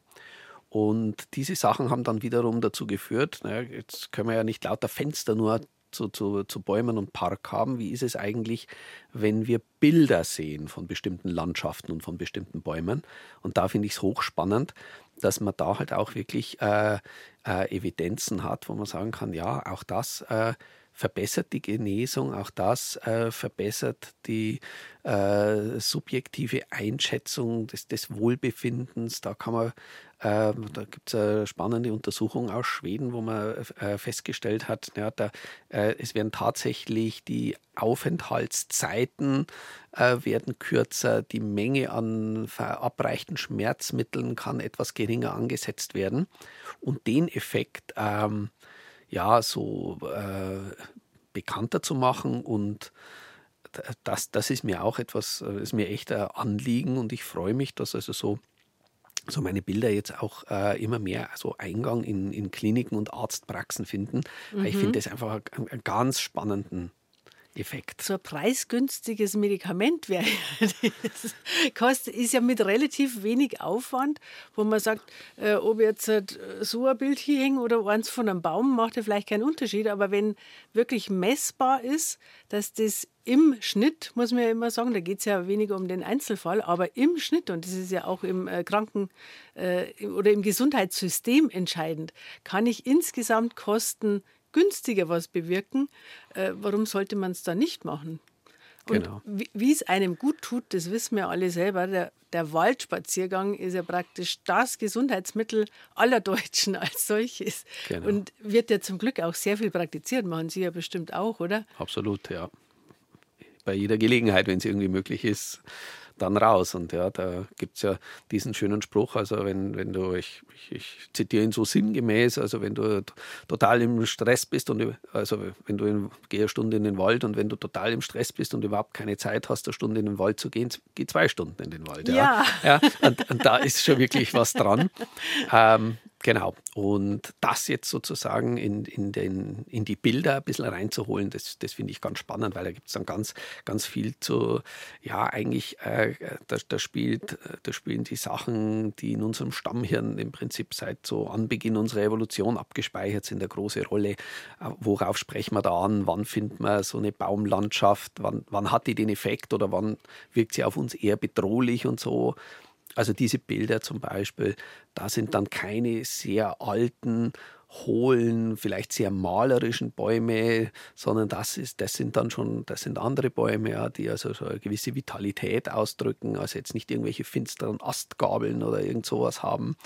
Und diese Sachen haben dann wiederum dazu geführt, naja, jetzt können wir ja nicht lauter Fenster nur zu, zu, zu Bäumen und Park haben. Wie ist es eigentlich, wenn wir Bilder sehen von bestimmten Landschaften und von bestimmten Bäumen? Und da finde ich es hochspannend, dass man da halt auch wirklich äh, äh, Evidenzen hat, wo man sagen kann, ja, auch das äh, verbessert die Genesung, auch das äh, verbessert die äh, subjektive Einschätzung des, des, Wohlbefindens. Da kann man, da gibt es eine spannende Untersuchung aus Schweden, wo man äh, festgestellt hat, ja, da, äh, es werden tatsächlich die Aufenthaltszeiten äh, werden kürzer, die Menge an verabreichten Schmerzmitteln kann etwas geringer angesetzt werden. Und den Effekt ähm, ja, so äh, bekannter zu machen und das, das ist mir auch etwas, ist mir echt ein Anliegen und ich freue mich, dass also so, so meine Bilder jetzt auch äh, immer mehr so Eingang in, in Kliniken und Arztpraxen finden. Mhm. Ich finde das einfach einen, einen ganz spannenden Effekt. So ein preisgünstiges Medikament wäre kostet, ist ja mit relativ wenig Aufwand, wo man sagt, äh, ob jetzt äh, so ein Bild hier hängt oder eins von einem Baum, macht ja vielleicht keinen Unterschied. Aber wenn wirklich messbar ist, dass das im Schnitt, muss man ja immer sagen, da geht es ja weniger um den Einzelfall, aber im Schnitt, und das ist ja auch im äh, Kranken- äh, oder im Gesundheitssystem entscheidend, kann ich insgesamt Kosten günstiger was bewirken, äh, warum sollte man es dann nicht machen? Und genau. wie es einem gut tut, das wissen wir alle selber. Der, der, Waldspaziergang ist ja praktisch das Gesundheitsmittel aller Deutschen als solches. Genau. Und wird ja zum Glück auch sehr viel praktiziert. Machen Sie ja bestimmt auch, oder? Absolut, ja. Bei jeder Gelegenheit, wenn es irgendwie möglich ist, dann raus. Und ja, da gibt es ja diesen schönen Spruch, also wenn, wenn du, ich, ich, ich, zitiere ihn so sinngemäß, also wenn du total im Stress bist und also wenn du in, geh eine Stunde in den Wald und wenn du total im Stress bist und überhaupt keine Zeit hast, eine Stunde in den Wald zu gehen, geh zwei Stunden in den Wald. Ja. ja. ja und, und, da ist schon wirklich was dran. Ähm, Genau. Und das jetzt sozusagen in, in, den, in die Bilder ein bisschen reinzuholen, das, das finde ich ganz spannend, weil da gibt es dann ganz, ganz viel zu, ja, eigentlich, äh, da, da, spielt, da spielen die Sachen, die in unserem Stammhirn im Prinzip seit so Anbeginn unserer Evolution abgespeichert sind, eine große Rolle. Äh, worauf sprechen wir da an? Wann findet man so eine Baumlandschaft? Wann, wann hat die den Effekt oder wann wirkt sie auf uns eher bedrohlich und so? Also diese Bilder zum Beispiel, da sind dann keine sehr alten hohlen, vielleicht sehr malerischen Bäume, sondern das ist, das sind dann schon, das sind andere Bäume, ja, die also so eine gewisse Vitalität ausdrücken, also jetzt nicht irgendwelche finsteren Astgabeln oder irgend sowas haben.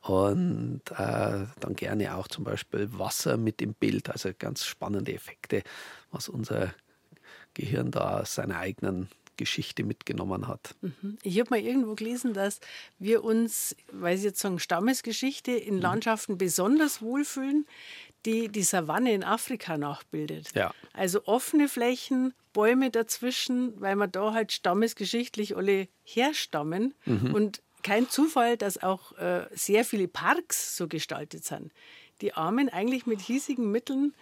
Und äh, dann gerne auch zum Beispiel Wasser mit im Bild, also ganz spannende Effekte, was unser Gehirn da aus seiner eigenen Geschichte mitgenommen hat. Mhm. Ich habe mal irgendwo gelesen, dass wir uns, weil Sie jetzt sagen Stammesgeschichte, in mhm. Landschaften besonders wohlfühlen, die die Savanne in Afrika nachbildet. Ja. Also offene Flächen, Bäume dazwischen, weil wir da halt stammesgeschichtlich alle herstammen. Mhm. Und kein Zufall, dass auch äh, sehr viele Parks so gestaltet sind. Die Armen eigentlich mit hiesigen Mitteln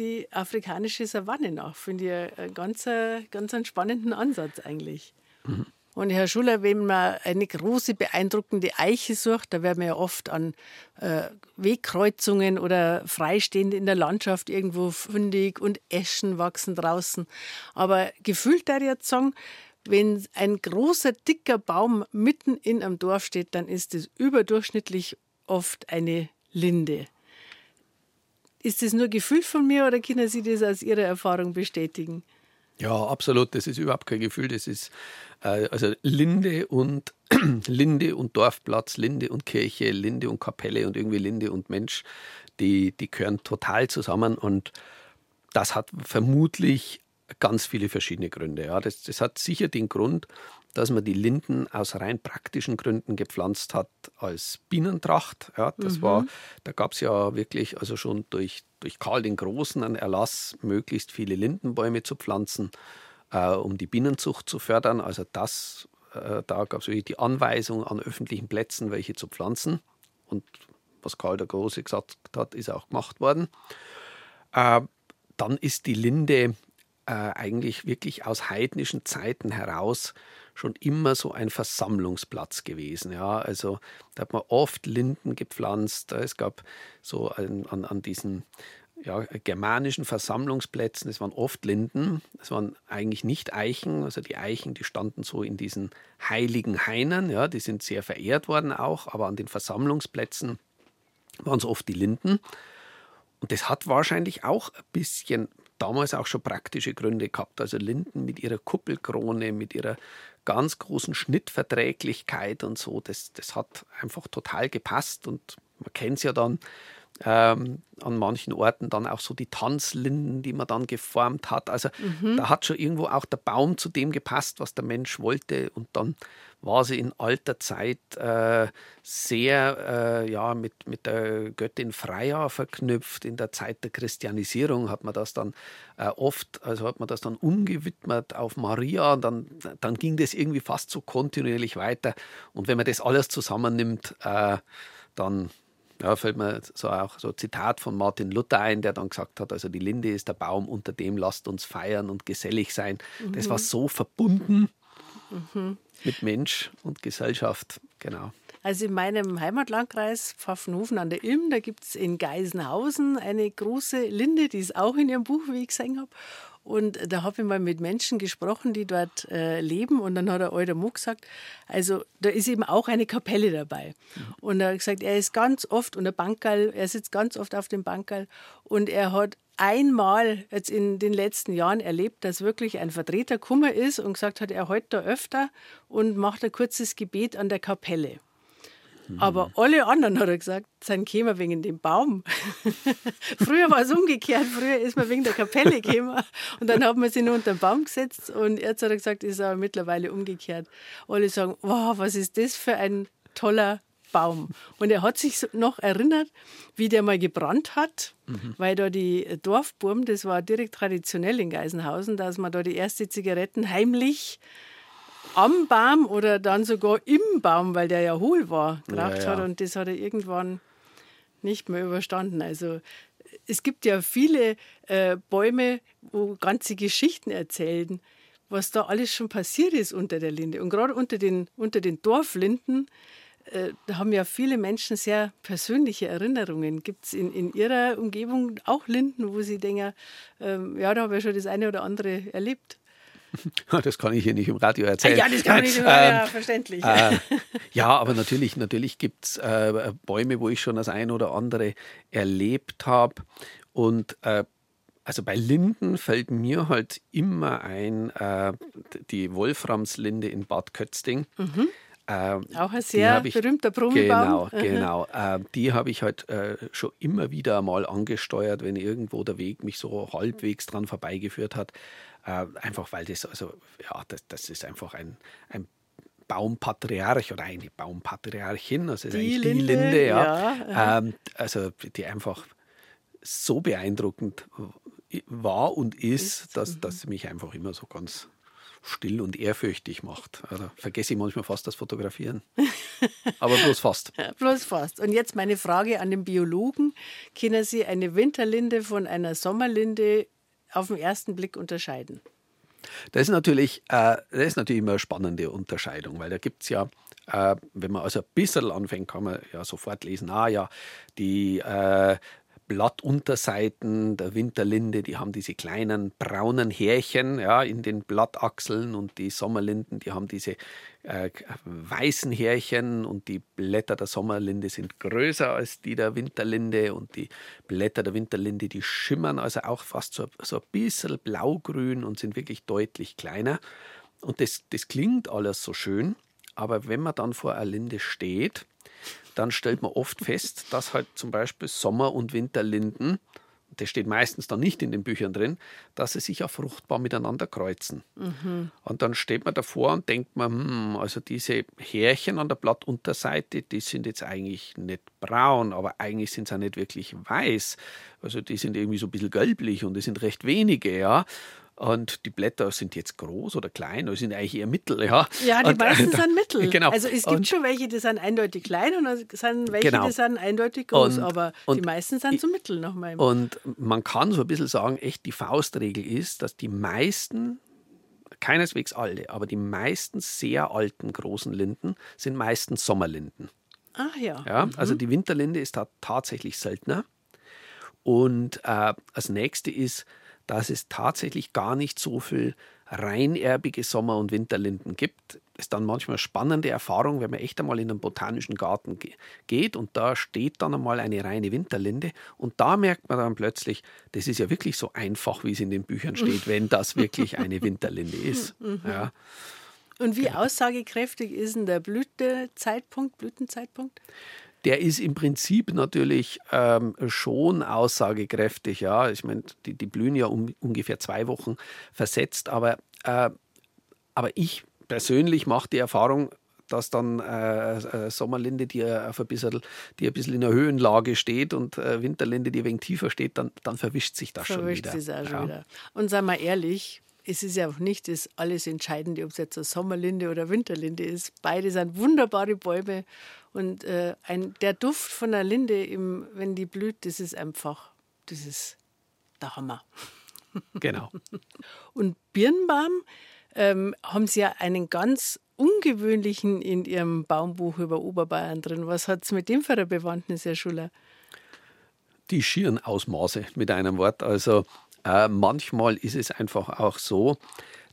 die afrikanische Savanne nach. Finde ich einen ganz, ganz einen spannenden Ansatz eigentlich. Mhm. Und Herr Schuller, wenn man eine große, beeindruckende Eiche sucht, da werden wir ja oft an äh, Wegkreuzungen oder freistehend in der Landschaft irgendwo fündig und Eschen wachsen draußen. Aber gefühlt da jetzt sagen, wenn ein großer, dicker Baum mitten in einem Dorf steht, dann ist es überdurchschnittlich oft eine Linde. Ist das nur Gefühl von mir oder können Sie das aus Ihrer Erfahrung bestätigen? Ja, absolut. Das ist überhaupt kein Gefühl. Das ist äh, also Linde und Linde und Dorfplatz, Linde und Kirche, Linde und Kapelle und irgendwie Linde und Mensch, die, die gehören total zusammen und das hat vermutlich ganz viele verschiedene Gründe. Ja, das, das hat sicher den Grund, dass man die Linden aus rein praktischen Gründen gepflanzt hat als Bienentracht. Ja, das mhm. war, da gab es ja wirklich also schon durch, durch Karl den Großen einen Erlass, möglichst viele Lindenbäume zu pflanzen, äh, um die Bienenzucht zu fördern. Also das, äh, da gab es wirklich die Anweisung an öffentlichen Plätzen, welche zu pflanzen. Und was Karl der Große gesagt hat, ist auch gemacht worden. Äh, dann ist die Linde äh, eigentlich wirklich aus heidnischen Zeiten heraus schon immer so ein Versammlungsplatz gewesen. Ja, also da hat man oft Linden gepflanzt. Es gab so an, an, an diesen ja, germanischen Versammlungsplätzen, es waren oft Linden, es waren eigentlich nicht Eichen, also die Eichen, die standen so in diesen heiligen Hainen, ja, die sind sehr verehrt worden auch, aber an den Versammlungsplätzen waren es oft die Linden. Und das hat wahrscheinlich auch ein bisschen damals auch schon praktische Gründe gehabt. Also Linden mit ihrer Kuppelkrone, mit ihrer ganz großen Schnittverträglichkeit und so, das, das hat einfach total gepasst und man kennt es ja dann ähm, an manchen Orten dann auch so die Tanzlinden, die man dann geformt hat. Also mhm. da hat schon irgendwo auch der Baum zu dem gepasst, was der Mensch wollte und dann war sie in alter Zeit äh, sehr äh, ja, mit, mit der Göttin Freya verknüpft. In der Zeit der Christianisierung hat man das dann äh, oft, also hat man das dann umgewidmet auf Maria und dann, dann ging das irgendwie fast so kontinuierlich weiter. Und wenn man das alles zusammennimmt, äh, dann ja, fällt mir so auch so ein Zitat von Martin Luther ein, der dann gesagt hat, also die Linde ist der Baum, unter dem lasst uns feiern und gesellig sein. Mhm. Das war mhm. so verbunden mhm. mit Mensch und Gesellschaft, genau. Also in meinem Heimatlandkreis Pfaffenhofen an der Ilm, da gibt es in Geisenhausen eine große Linde, die ist auch in Ihrem Buch, wie ich gesehen habe. Und da habe ich mal mit Menschen gesprochen, die dort äh, leben. Und dann hat der alte Muck gesagt, also da ist eben auch eine Kapelle dabei. Und er hat gesagt, er ist ganz oft unter Bankerl, er sitzt ganz oft auf dem Bankerl. Und er hat einmal jetzt in den letzten Jahren erlebt, dass wirklich ein Vertreter Kummer ist und gesagt hat, er heute da öfter und macht ein kurzes Gebet an der Kapelle. Mhm. Aber alle anderen, hat er gesagt, sind gekommen wegen dem Baum. Früher war es umgekehrt. Früher ist man wegen der Kapelle gekommen. Und dann hat man sich nur unter den Baum gesetzt. Und jetzt hat er gesagt, ist aber mittlerweile umgekehrt. Alle sagen, wow, was ist das für ein toller Baum. Und er hat sich noch erinnert, wie der mal gebrannt hat, mhm. weil da die Dorfburm, das war direkt traditionell in Geisenhausen, dass man da die erste Zigaretten heimlich am Baum oder dann sogar im Baum, weil der ja hohl war, geraucht ja, ja. hat. Und das hat er irgendwann nicht mehr überstanden. Also es gibt ja viele äh, Bäume, wo ganze Geschichten erzählen, was da alles schon passiert ist unter der Linde. Und gerade unter den, unter den Dorflinden äh, da haben ja viele Menschen sehr persönliche Erinnerungen. Gibt es in, in Ihrer Umgebung auch Linden, wo Sie denken, ähm, ja, da habe ich schon das eine oder andere erlebt? Das kann ich hier nicht im Radio erzählen. Ja, das kann man nicht im Radio, ja, verständlich. Äh, ja, aber natürlich, natürlich gibt es äh, Bäume, wo ich schon das ein oder andere erlebt habe. Und äh, also bei Linden fällt mir halt immer ein, äh, die Wolframslinde in Bad Kötzding. Mhm. Ähm, Auch ein sehr berühmter Promibaum. Genau, genau. Äh, die habe ich halt äh, schon immer wieder mal angesteuert, wenn irgendwo der Weg mich so halbwegs dran vorbeigeführt hat. Äh, einfach weil das, also ja, das, das ist einfach ein, ein Baumpatriarch oder eine Baumpatriarchin, also die, Linde, die Linde, ja. ja. Ähm, also die einfach so beeindruckend war und ist, ist dass, mhm. dass sie mich einfach immer so ganz still und ehrfürchtig macht. Also vergesse ich manchmal fast das Fotografieren. Aber bloß fast. Bloß fast. Und jetzt meine Frage an den Biologen. Können Sie eine Winterlinde von einer Sommerlinde auf den ersten Blick unterscheiden? Das ist natürlich, äh, das ist natürlich immer eine spannende Unterscheidung, weil da gibt es ja, äh, wenn man also ein bisschen anfängt, kann man ja sofort lesen, ah ja, die äh, Blattunterseiten der Winterlinde, die haben diese kleinen braunen Härchen ja, in den Blattachseln und die Sommerlinden, die haben diese äh, weißen Härchen und die Blätter der Sommerlinde sind größer als die der Winterlinde und die Blätter der Winterlinde, die schimmern also auch fast so, so ein bisschen blaugrün und sind wirklich deutlich kleiner. Und das, das klingt alles so schön, aber wenn man dann vor einer Linde steht, dann stellt man oft fest, dass halt zum Beispiel Sommer- und Winterlinden, das steht meistens dann nicht in den Büchern drin, dass sie sich auch fruchtbar miteinander kreuzen. Mhm. Und dann steht man davor und denkt man, hm, also diese Härchen an der Blattunterseite, die sind jetzt eigentlich nicht braun, aber eigentlich sind sie auch nicht wirklich weiß. Also die sind irgendwie so ein bisschen gelblich und es sind recht wenige, ja. Und die Blätter sind jetzt groß oder klein oder sind eigentlich eher mittel, ja. Ja, die und, meisten sind mittel. Genau. Also es gibt und, schon welche, die sind eindeutig klein und es sind welche, genau. die sind eindeutig groß, und, aber die meisten sind so mittel nochmal. Und man kann so ein bisschen sagen, echt die Faustregel ist, dass die meisten keineswegs alle, aber die meisten sehr alten großen Linden sind meistens Sommerlinden. Ach ja. ja mhm. Also die Winterlinde ist da tatsächlich seltener. Und äh, als nächste ist dass es tatsächlich gar nicht so viel reinerbige Sommer- und Winterlinden gibt. Das ist dann manchmal eine spannende Erfahrung, wenn man echt einmal in einen botanischen Garten geht und da steht dann einmal eine reine Winterlinde und da merkt man dann plötzlich, das ist ja wirklich so einfach, wie es in den Büchern steht, wenn das wirklich eine Winterlinde ist. Mhm. Ja. Und wie aussagekräftig ist denn der Blütezeitpunkt, Blütenzeitpunkt? Der ist im Prinzip natürlich ähm, schon aussagekräftig. Ja, ich meine, die, die blühen ja um ungefähr zwei Wochen versetzt, aber, äh, aber ich persönlich mache die Erfahrung, dass dann äh, äh, Sommerlinde, die auf ein bisschen, die ein bisschen in der Höhenlage steht und äh, Winterlinde, die ein wenig tiefer steht, dann, dann verwischt sich das verwischt schon wieder. Auch schon ja. wieder. Und sagen wir ehrlich, es ist ja auch nicht das alles Entscheidende, ob es jetzt eine Sommerlinde oder Winterlinde ist. Beide sind wunderbare Bäume und äh, ein, der Duft von der Linde, im, wenn die blüht, das ist einfach, das ist der Hammer. Genau. und Birnbaum ähm, haben Sie ja einen ganz ungewöhnlichen in Ihrem Baumbuch über Oberbayern drin. Was hat es mit dem für eine Bewandtnis, Herr Schuller? Die schieren Ausmaße mit einem Wort. Also äh, manchmal ist es einfach auch so,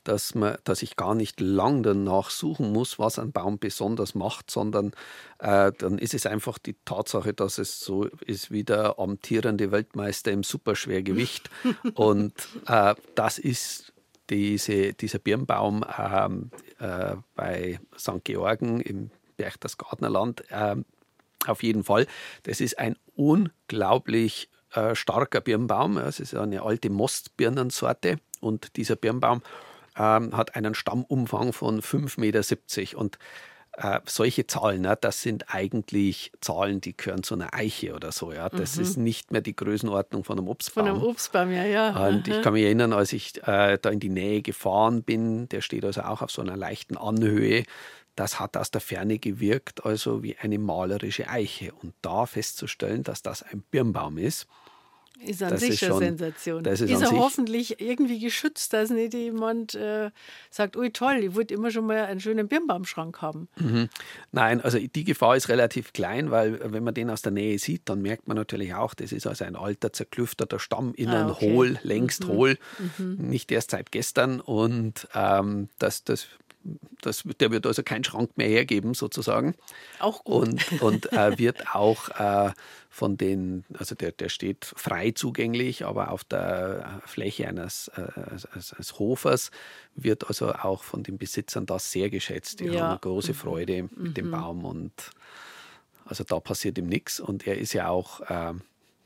dass, man, dass ich gar nicht lang danach suchen muss, was ein Baum besonders macht, sondern äh, dann ist es einfach die Tatsache, dass es so ist wie der amtierende Weltmeister im Superschwergewicht. Und äh, das ist diese, dieser Birnbaum ähm, äh, bei St. Georgen im Berchtesgadener Land. Ähm, auf jeden Fall. Das ist ein unglaublich äh, starker Birnbaum. Es ist eine alte Mostbirnensorte und dieser Birnbaum ähm, hat einen Stammumfang von 5,70 Meter. Und äh, solche Zahlen, ne, das sind eigentlich Zahlen, die gehören zu einer Eiche oder so. Ja. Das mhm. ist nicht mehr die Größenordnung von einem Obstbaum. Von einem Obstbaum, ja, ja. Und ich kann mich erinnern, als ich äh, da in die Nähe gefahren bin, der steht also auch auf so einer leichten Anhöhe. Das hat aus der Ferne gewirkt, also wie eine malerische Eiche. Und da festzustellen, dass das ein Birnbaum ist, Ist an das sich eine Sensation. Das ist, ist er hoffentlich irgendwie geschützt, dass nicht jemand äh, sagt, ui toll, ich wollte immer schon mal einen schönen Birnbaumschrank haben. Mhm. Nein, also die Gefahr ist relativ klein, weil wenn man den aus der Nähe sieht, dann merkt man natürlich auch, das ist also ein alter, zerklüfterter Stamm, innen ah, okay. hohl, längst mhm. hohl, mhm. nicht erst seit gestern und ähm, das, das das, der wird also keinen Schrank mehr hergeben, sozusagen. Auch gut. Und, und äh, wird auch äh, von den, also der, der steht frei zugänglich, aber auf der Fläche eines, äh, eines Hofers wird also auch von den Besitzern das sehr geschätzt. Die ja. haben große mhm. Freude mhm. mit dem mhm. Baum und also da passiert ihm nichts. Und er ist ja auch äh,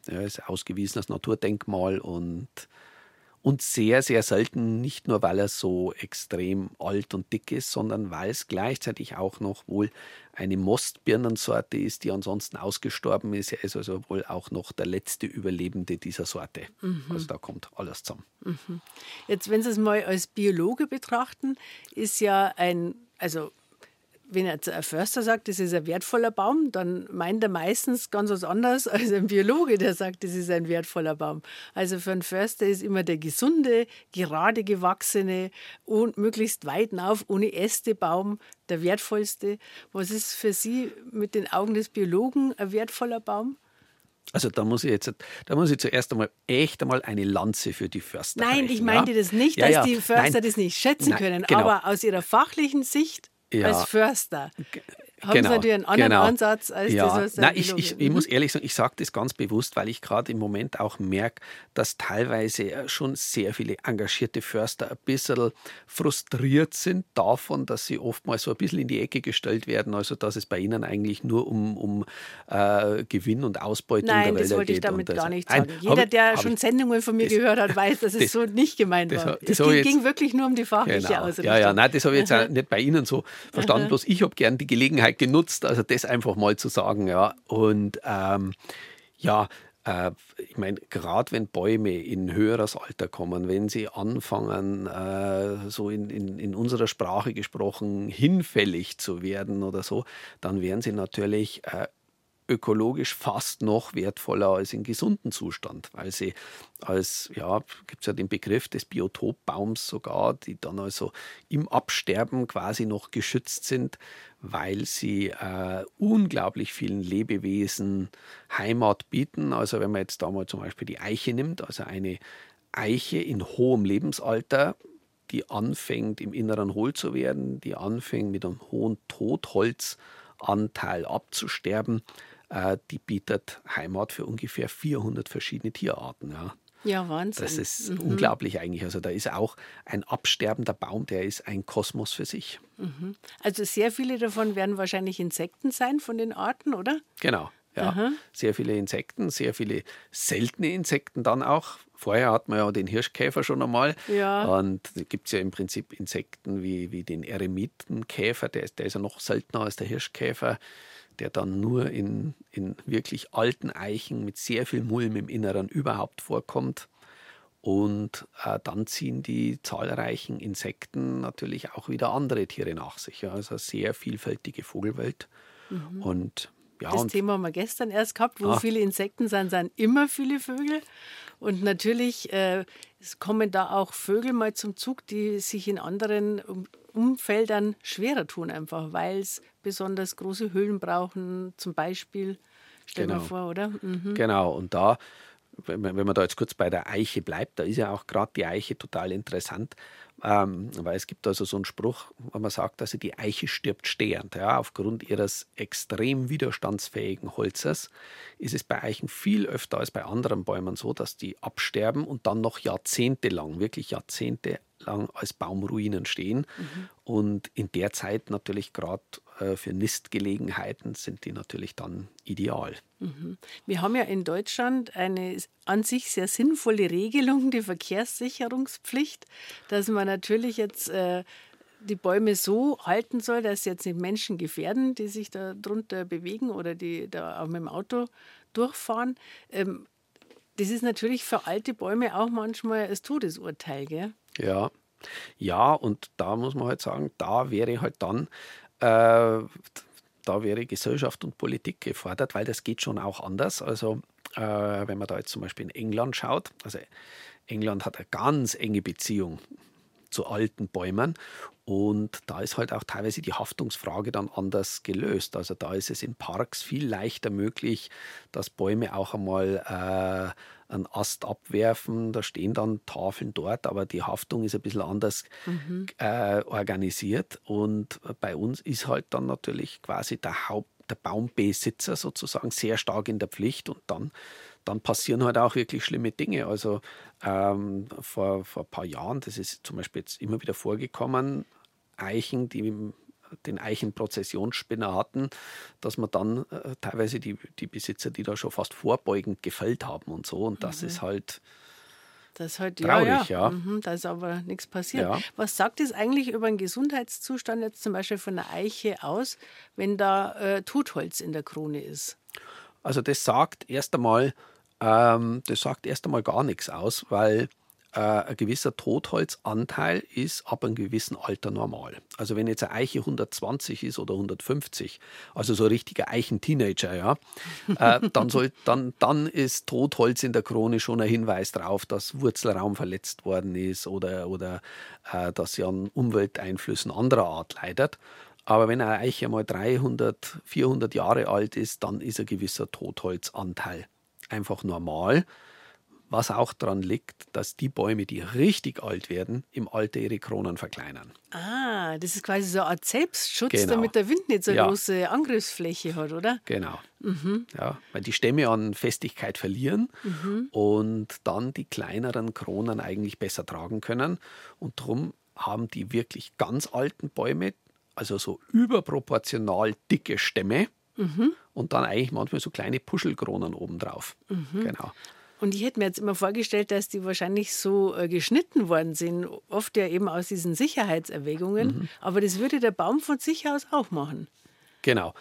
er ist ausgewiesen als Naturdenkmal und und sehr, sehr selten, nicht nur weil er so extrem alt und dick ist, sondern weil es gleichzeitig auch noch wohl eine Mostbirnensorte ist, die ansonsten ausgestorben ist. Er ist also wohl auch noch der letzte Überlebende dieser Sorte. Mhm. Also da kommt alles zusammen. Mhm. Jetzt, wenn Sie es mal als Biologe betrachten, ist ja ein, also wenn jetzt ein Förster sagt, das ist ein wertvoller Baum, dann meint er meistens ganz was anderes als ein Biologe, der sagt, das ist ein wertvoller Baum. Also für einen Förster ist immer der gesunde, gerade gewachsene und möglichst weit auf, ohne Äste Baum der wertvollste. Was ist für Sie mit den Augen des Biologen ein wertvoller Baum? Also da muss ich jetzt, da muss ich zuerst einmal echt einmal eine Lanze für die Förster. Nein, brechen, ich meinte ja? das nicht, dass ja, ja. die Förster Nein. das nicht schätzen Nein, können, genau. aber aus ihrer fachlichen Sicht ja. als Förster haben genau, Sie natürlich einen anderen genau. Ansatz als ja. das, was Nein, ich, ich, ich, muss ehrlich sagen, ich sage das ganz bewusst, weil ich gerade im Moment auch merke, dass teilweise äh, schon sehr viele engagierte Förster ein bisschen frustriert sind davon, dass sie oftmals so ein bisschen in die Ecke gestellt werden, also dass es bei ihnen eigentlich nur um, um äh, Gewinn und Ausbeutung Nein, der Wälder geht. Nein, das wollte ich damit gar nicht sagen. Nein, Jeder, der schon Sendungen von mir das, gehört hat, weiß, dass es das, so nicht gemeint war. Das, es ging, ging, wirklich nur um die fachliche genau. Ausrichtung. Ja, ja, nein, das habe ich jetzt nicht bei Ihnen so verstanden, bloß ich habe gern die Gelegenheit Gelegenheit genutzt, also das einfach mal zu sagen, ja. Und ähm, ja, äh, ich meine, gerade wenn Bäume in höheres Alter kommen, wenn sie anfangen, äh, so in, in, in unserer Sprache gesprochen, hinfällig zu werden oder so, dann werden sie natürlich äh, ökologisch fast noch wertvoller als in gesunden Zustand, weil sie als, ja, gibt es ja den Begriff des Biotopbaums sogar, die dann also im Absterben quasi noch geschützt sind, weil sie äh, unglaublich vielen Lebewesen Heimat bieten. Also wenn man jetzt da mal zum Beispiel die Eiche nimmt, also eine Eiche in hohem Lebensalter, die anfängt im Inneren hohl zu werden, die anfängt mit einem hohen Totholzanteil abzusterben, die bietet Heimat für ungefähr 400 verschiedene Tierarten. Ja. Ja, Wahnsinn. Das ist mhm. unglaublich eigentlich. Also da ist auch ein absterbender Baum, der ist ein Kosmos für sich. Mhm. Also sehr viele davon werden wahrscheinlich Insekten sein von den Arten, oder? Genau. Ja, Aha. sehr viele Insekten, sehr viele seltene Insekten dann auch. Vorher hat man ja den Hirschkäfer schon einmal. Ja. Und da gibt es ja im Prinzip Insekten wie, wie den Eremitenkäfer, der, der ist ja noch seltener als der Hirschkäfer der dann nur in, in wirklich alten Eichen mit sehr viel Mulm im Inneren überhaupt vorkommt. Und äh, dann ziehen die zahlreichen Insekten natürlich auch wieder andere Tiere nach sich. Ja. Also sehr vielfältige Vogelwelt. Mhm. Und ja, das Thema haben wir gestern erst gehabt, wo ah. viele Insekten sind, sind immer viele Vögel. Und natürlich äh, kommen da auch Vögel mal zum Zug, die sich in anderen Umfeldern schwerer tun, einfach weil es besonders große Höhlen brauchen, zum Beispiel. Stell genau. dir vor, oder? Mhm. Genau, und da, wenn man da jetzt kurz bei der Eiche bleibt, da ist ja auch gerade die Eiche total interessant, ähm, weil es gibt also so einen Spruch, wo man sagt, also die Eiche stirbt stehend. Ja, aufgrund ihres extrem widerstandsfähigen Holzes ist es bei Eichen viel öfter als bei anderen Bäumen so, dass die absterben und dann noch jahrzehntelang, wirklich jahrzehntelang als Baumruinen stehen. Mhm. Und in der Zeit natürlich gerade für Nistgelegenheiten sind die natürlich dann ideal. Mhm. Wir haben ja in Deutschland eine an sich sehr sinnvolle Regelung, die Verkehrssicherungspflicht, dass man natürlich jetzt äh, die Bäume so halten soll, dass sie jetzt nicht Menschen gefährden, die sich da drunter bewegen oder die da auch mit dem Auto durchfahren. Ähm, das ist natürlich für alte Bäume auch manchmal das Todesurteil, gell? Ja, ja, und da muss man halt sagen, da wäre halt dann, äh, da wäre Gesellschaft und Politik gefordert, weil das geht schon auch anders. Also äh, wenn man da jetzt zum Beispiel in England schaut. Also England hat eine ganz enge Beziehung zu alten Bäumen. Und da ist halt auch teilweise die Haftungsfrage dann anders gelöst. Also da ist es in Parks viel leichter möglich, dass Bäume auch einmal äh, einen Ast abwerfen. Da stehen dann Tafeln dort, aber die Haftung ist ein bisschen anders mhm. äh, organisiert. Und bei uns ist halt dann natürlich quasi der Haupt der Baumbesitzer sozusagen sehr stark in der Pflicht und dann dann passieren halt auch wirklich schlimme Dinge. Also ähm, vor, vor ein paar Jahren, das ist zum Beispiel jetzt immer wieder vorgekommen, Eichen, die den Eichenprozessionsspinner hatten, dass man dann äh, teilweise die, die Besitzer, die da schon fast vorbeugend gefällt haben und so. Und das mhm. ist halt. Das ist halt traurig, ja. ja. ja. Mhm, da ist aber nichts passiert. Ja. Was sagt es eigentlich über den Gesundheitszustand jetzt zum Beispiel von der Eiche aus, wenn da äh, Totholz in der Krone ist? Also das sagt erst einmal, ähm, das sagt erst einmal gar nichts aus, weil ein gewisser Totholzanteil ist ab einem gewissen Alter normal. Also wenn jetzt eine Eiche 120 ist oder 150, also so ein richtiger Eichenteenager, ja, äh, dann, soll, dann, dann ist Totholz in der Krone schon ein Hinweis darauf, dass Wurzelraum verletzt worden ist oder, oder äh, dass sie an Umwelteinflüssen anderer Art leidet. Aber wenn eine Eiche mal 300, 400 Jahre alt ist, dann ist ein gewisser Totholzanteil einfach normal. Was auch daran liegt, dass die Bäume, die richtig alt werden, im Alter ihre Kronen verkleinern. Ah, das ist quasi so eine Art Selbstschutz, genau. damit der Wind nicht so eine ja. große Angriffsfläche hat, oder? Genau. Mhm. Ja, weil die Stämme an Festigkeit verlieren mhm. und dann die kleineren Kronen eigentlich besser tragen können. Und darum haben die wirklich ganz alten Bäume, also so überproportional dicke Stämme mhm. und dann eigentlich manchmal so kleine Puschelkronen obendrauf. Mhm. Genau. Und ich hätte mir jetzt immer vorgestellt, dass die wahrscheinlich so äh, geschnitten worden sind, oft ja eben aus diesen Sicherheitserwägungen. Mhm. Aber das würde der Baum von sich aus auch machen. Genau.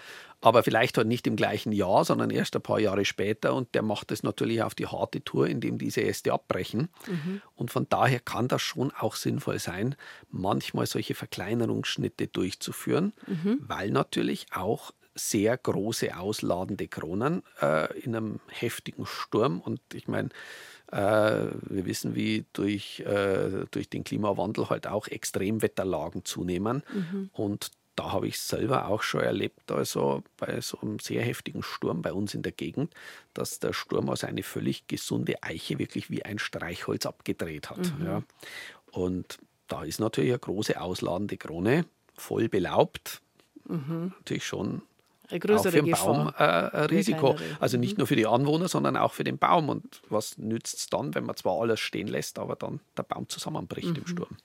Aber vielleicht halt nicht im gleichen Jahr, sondern erst ein paar Jahre später. Und der macht es natürlich auf die harte Tour, indem diese Äste abbrechen. Mhm. Und von daher kann das schon auch sinnvoll sein, manchmal solche Verkleinerungsschnitte durchzuführen, mhm. weil natürlich auch sehr große ausladende Kronen äh, in einem heftigen Sturm. Und ich meine, äh, wir wissen, wie durch, äh, durch den Klimawandel halt auch Extremwetterlagen zunehmen. Mhm. Und da habe ich selber auch schon erlebt, also bei so einem sehr heftigen Sturm bei uns in der Gegend, dass der Sturm also eine völlig gesunde Eiche wirklich wie ein Streichholz abgedreht hat. Mhm. Ja. Und da ist natürlich eine große ausladende Krone, voll belaubt. Mhm. Natürlich schon auch für den Baum äh, ein Risiko. Also nicht mhm. nur für die Anwohner, sondern auch für den Baum. Und was nützt es dann, wenn man zwar alles stehen lässt, aber dann der Baum zusammenbricht mhm. im Sturm?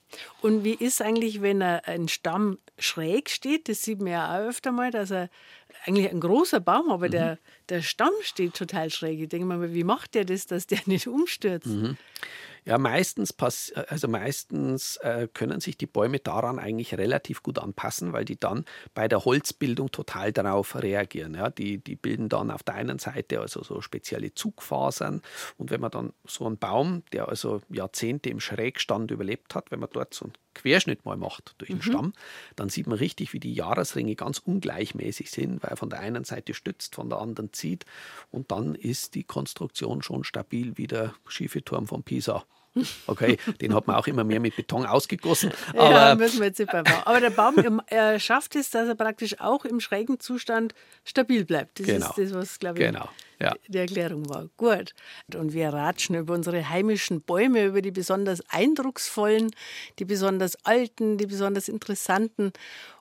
Und wie ist eigentlich, wenn ein Stamm schräg steht? Das sieht man ja auch öfter mal, dass er eigentlich ein großer Baum, aber mhm. der, der Stamm steht total schräg. Ich denke mal, wie macht der das, dass der nicht umstürzt? Mhm. Ja, meistens, pass also meistens äh, können sich die Bäume daran eigentlich relativ gut anpassen, weil die dann bei der Holzbildung total darauf reagieren. Ja, die, die bilden dann auf der einen Seite also so spezielle Zugfasern und wenn man dann so einen Baum, der also Jahrzehnte im Schrägstand überlebt hat, wenn man dort so einen Querschnitt mal macht durch den mhm. Stamm, dann sieht man richtig, wie die Jahresringe ganz ungleichmäßig sind, weil er von der einen Seite stützt, von der anderen zieht und dann ist die Konstruktion schon stabil wie der schiefe Turm von Pisa. Okay, den hat man auch immer mehr mit Beton ausgegossen. Aber, ja, müssen wir jetzt nicht beim Baum. Aber der Baum er schafft es, dass er praktisch auch im schrägen Zustand stabil bleibt. Das genau. ist das, was, glaube ich, genau. ja. die Erklärung war. Gut. Und wir ratschen über unsere heimischen Bäume, über die besonders eindrucksvollen, die besonders alten, die besonders interessanten.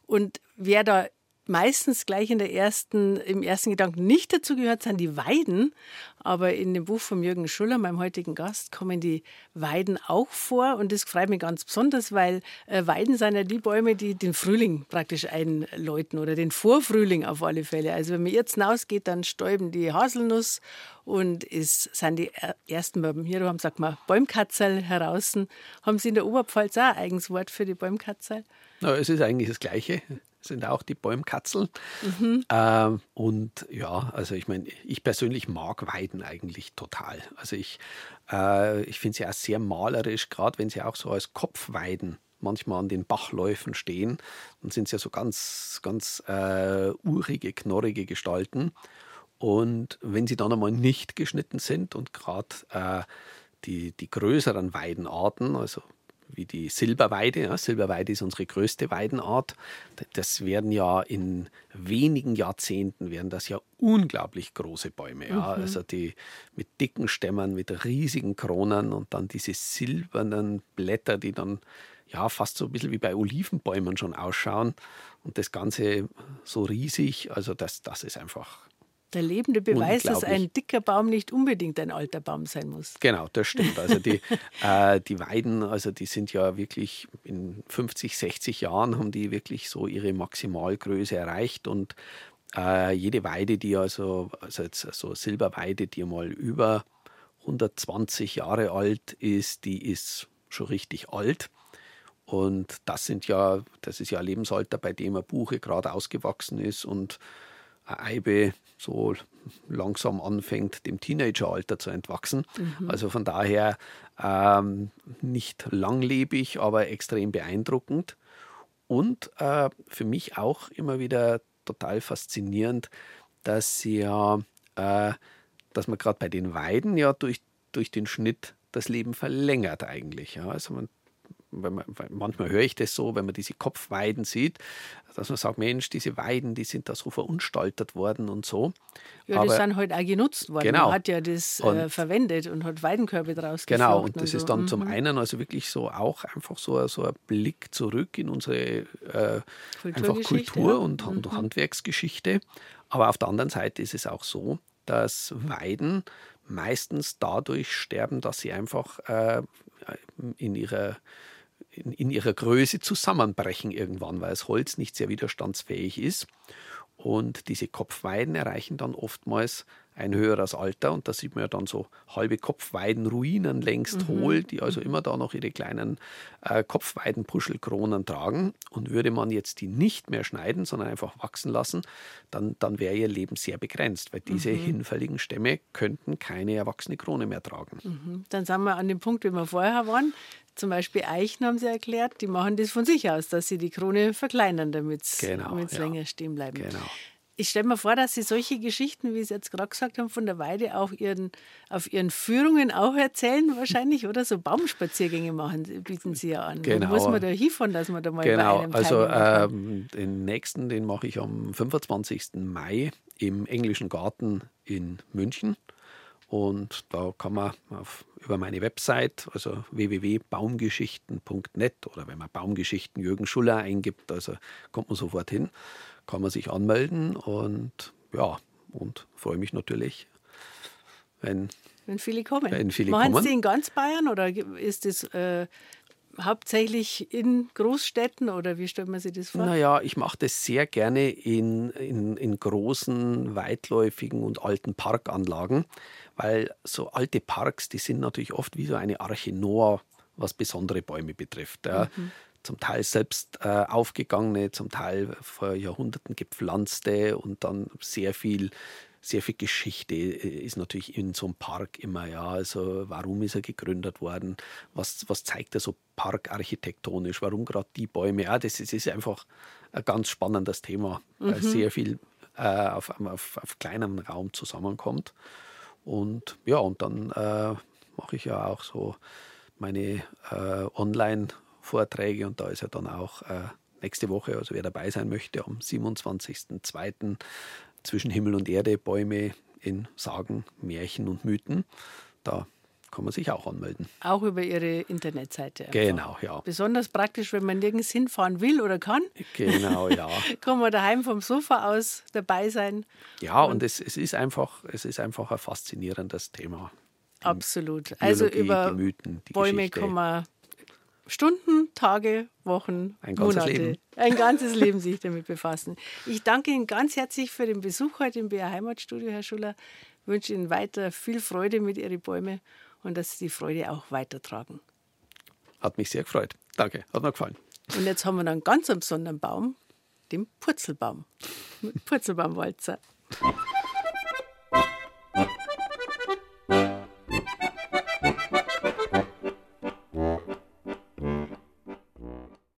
Und wer da meistens gleich in der ersten, im ersten Gedanken nicht dazu gehört, sind die Weiden. Aber in dem Buch von Jürgen Schuller, meinem heutigen Gast, kommen die Weiden auch vor. Und das freut mich ganz besonders, weil äh, Weiden sind ja die Bäume, die den Frühling praktisch einläuten oder den Vorfrühling auf alle Fälle. Also wenn man jetzt hinausgeht, dann stäuben die Haselnuss und es sind die ersten, bei mir haben sagt man Bäumkatzel heraus. Haben Sie in der Oberpfalz auch ein eigenes Wort für die Bäumkatzel? Es ist eigentlich das Gleiche sind auch die Bäumkatzel. Mhm. Ähm, und ja, also ich meine, ich persönlich mag Weiden eigentlich total. Also ich, äh, ich finde sie auch sehr malerisch, gerade wenn sie auch so als Kopfweiden manchmal an den Bachläufen stehen. Dann sind sie ja so ganz, ganz äh, urige, knorrige Gestalten. Und wenn sie dann einmal nicht geschnitten sind und gerade äh, die, die größeren Weidenarten, also wie die Silberweide. Ja, Silberweide ist unsere größte Weidenart. Das werden ja in wenigen Jahrzehnten werden das ja unglaublich große Bäume. Ja. Mhm. Also die mit dicken Stämmen, mit riesigen Kronen und dann diese silbernen Blätter, die dann ja fast so ein bisschen wie bei Olivenbäumen schon ausschauen. Und das Ganze so riesig, also das, das ist einfach der lebende Beweis, dass ein dicker Baum nicht unbedingt ein alter Baum sein muss. Genau, das stimmt. Also die, äh, die Weiden, also die sind ja wirklich in 50, 60 Jahren haben die wirklich so ihre Maximalgröße erreicht und äh, jede Weide, die also, also jetzt so Silberweide, die mal über 120 Jahre alt ist, die ist schon richtig alt. Und das sind ja, das ist ja ein Lebensalter, bei dem ein Buche gerade ausgewachsen ist und eine Eibe so langsam anfängt, dem Teenageralter zu entwachsen. Mhm. Also von daher ähm, nicht langlebig, aber extrem beeindruckend. Und äh, für mich auch immer wieder total faszinierend, dass sie ja, äh, dass man gerade bei den Weiden ja durch, durch den Schnitt das Leben verlängert eigentlich. Ja. Also man man, manchmal höre ich das so, wenn man diese Kopfweiden sieht, dass man sagt, Mensch, diese Weiden, die sind da so verunstaltet worden und so. Ja, Aber, die sind halt auch genutzt worden. Genau. Man hat ja das äh, und, äh, verwendet und hat Weidenkörbe draus Genau, und das und so. ist dann mhm. zum einen also wirklich so auch einfach so, so ein Blick zurück in unsere äh, einfach Kultur ja. und, und mhm. Handwerksgeschichte. Aber auf der anderen Seite ist es auch so, dass Weiden meistens dadurch sterben, dass sie einfach äh, in ihrer in, in ihrer Größe zusammenbrechen irgendwann, weil das Holz nicht sehr widerstandsfähig ist. Und diese Kopfweiden erreichen dann oftmals ein höheres Alter und da sieht man ja dann so halbe Kopfweidenruinen längst mhm. hohl, die also immer da noch ihre kleinen äh, Kopfweidenpuschelkronen tragen. Und würde man jetzt die nicht mehr schneiden, sondern einfach wachsen lassen, dann, dann wäre ihr Leben sehr begrenzt, weil diese mhm. hinfälligen Stämme könnten keine erwachsene Krone mehr tragen. Mhm. Dann sind wir an dem Punkt, wie wir vorher waren. Zum Beispiel Eichen haben sie erklärt, die machen das von sich aus, dass sie die Krone verkleinern, damit sie genau, ja. länger stehen bleiben. Genau. Ich stelle mir vor, dass Sie solche Geschichten, wie Sie jetzt gerade gesagt haben, von der Weide auch ihren, auf Ihren Führungen auch erzählen, wahrscheinlich, oder? So Baumspaziergänge machen, bieten Sie ja an. Genau. Wo muss man da hinfahren, dass man da mal genau. bei einem Also ähm, den nächsten, den mache ich am 25. Mai im Englischen Garten in München. Und da kann man auf, über meine Website, also www.baumgeschichten.net oder wenn man Baumgeschichten Jürgen Schuller eingibt, also kommt man sofort hin, kann man sich anmelden und ja, und freue mich natürlich, wenn, wenn viele kommen. Wenn viele Machen kommen. Sie in ganz Bayern oder ist es äh, hauptsächlich in Großstädten oder wie stellt man sich das vor? Naja, ich mache das sehr gerne in, in, in großen, weitläufigen und alten Parkanlagen, weil so alte Parks, die sind natürlich oft wie so eine Arche Noah, was besondere Bäume betrifft. Mhm. Zum Teil selbst äh, aufgegangene, zum Teil vor Jahrhunderten gepflanzte und dann sehr viel sehr viel Geschichte äh, ist natürlich in so einem Park immer, ja. Also warum ist er gegründet worden? Was, was zeigt er so parkarchitektonisch? Warum gerade die Bäume? Ja, das ist, ist, einfach ein ganz spannendes Thema, weil mhm. sehr viel äh, auf, auf, auf kleinem Raum zusammenkommt. Und ja, und dann äh, mache ich ja auch so meine äh, Online-Vorträge und da ist ja dann auch äh, nächste Woche, also wer dabei sein möchte, am 27.02 zwischen Himmel und Erde, Bäume in Sagen, Märchen und Mythen. Da kann man sich auch anmelden. Auch über Ihre Internetseite. Einfach. Genau, ja. Besonders praktisch, wenn man nirgends hinfahren will oder kann. Genau, ja. kann man daheim vom Sofa aus dabei sein. Ja, und, und es, es, ist einfach, es ist einfach ein faszinierendes Thema. Absolut. Biologie, also über Mythen, Bäume Geschichte. kann man Stunden, Tage, Wochen, ein Monate, Leben. ein ganzes Leben sich damit befassen. Ich danke Ihnen ganz herzlich für den Besuch heute im BR Heimatstudio, Herr Schuller. Ich wünsche Ihnen weiter viel Freude mit Ihren Bäumen und dass Sie die Freude auch weitertragen. Hat mich sehr gefreut. Danke, hat mir gefallen. Und jetzt haben wir noch einen ganz besonderen Baum, den Purzelbaum. Purzelbaumwalzer.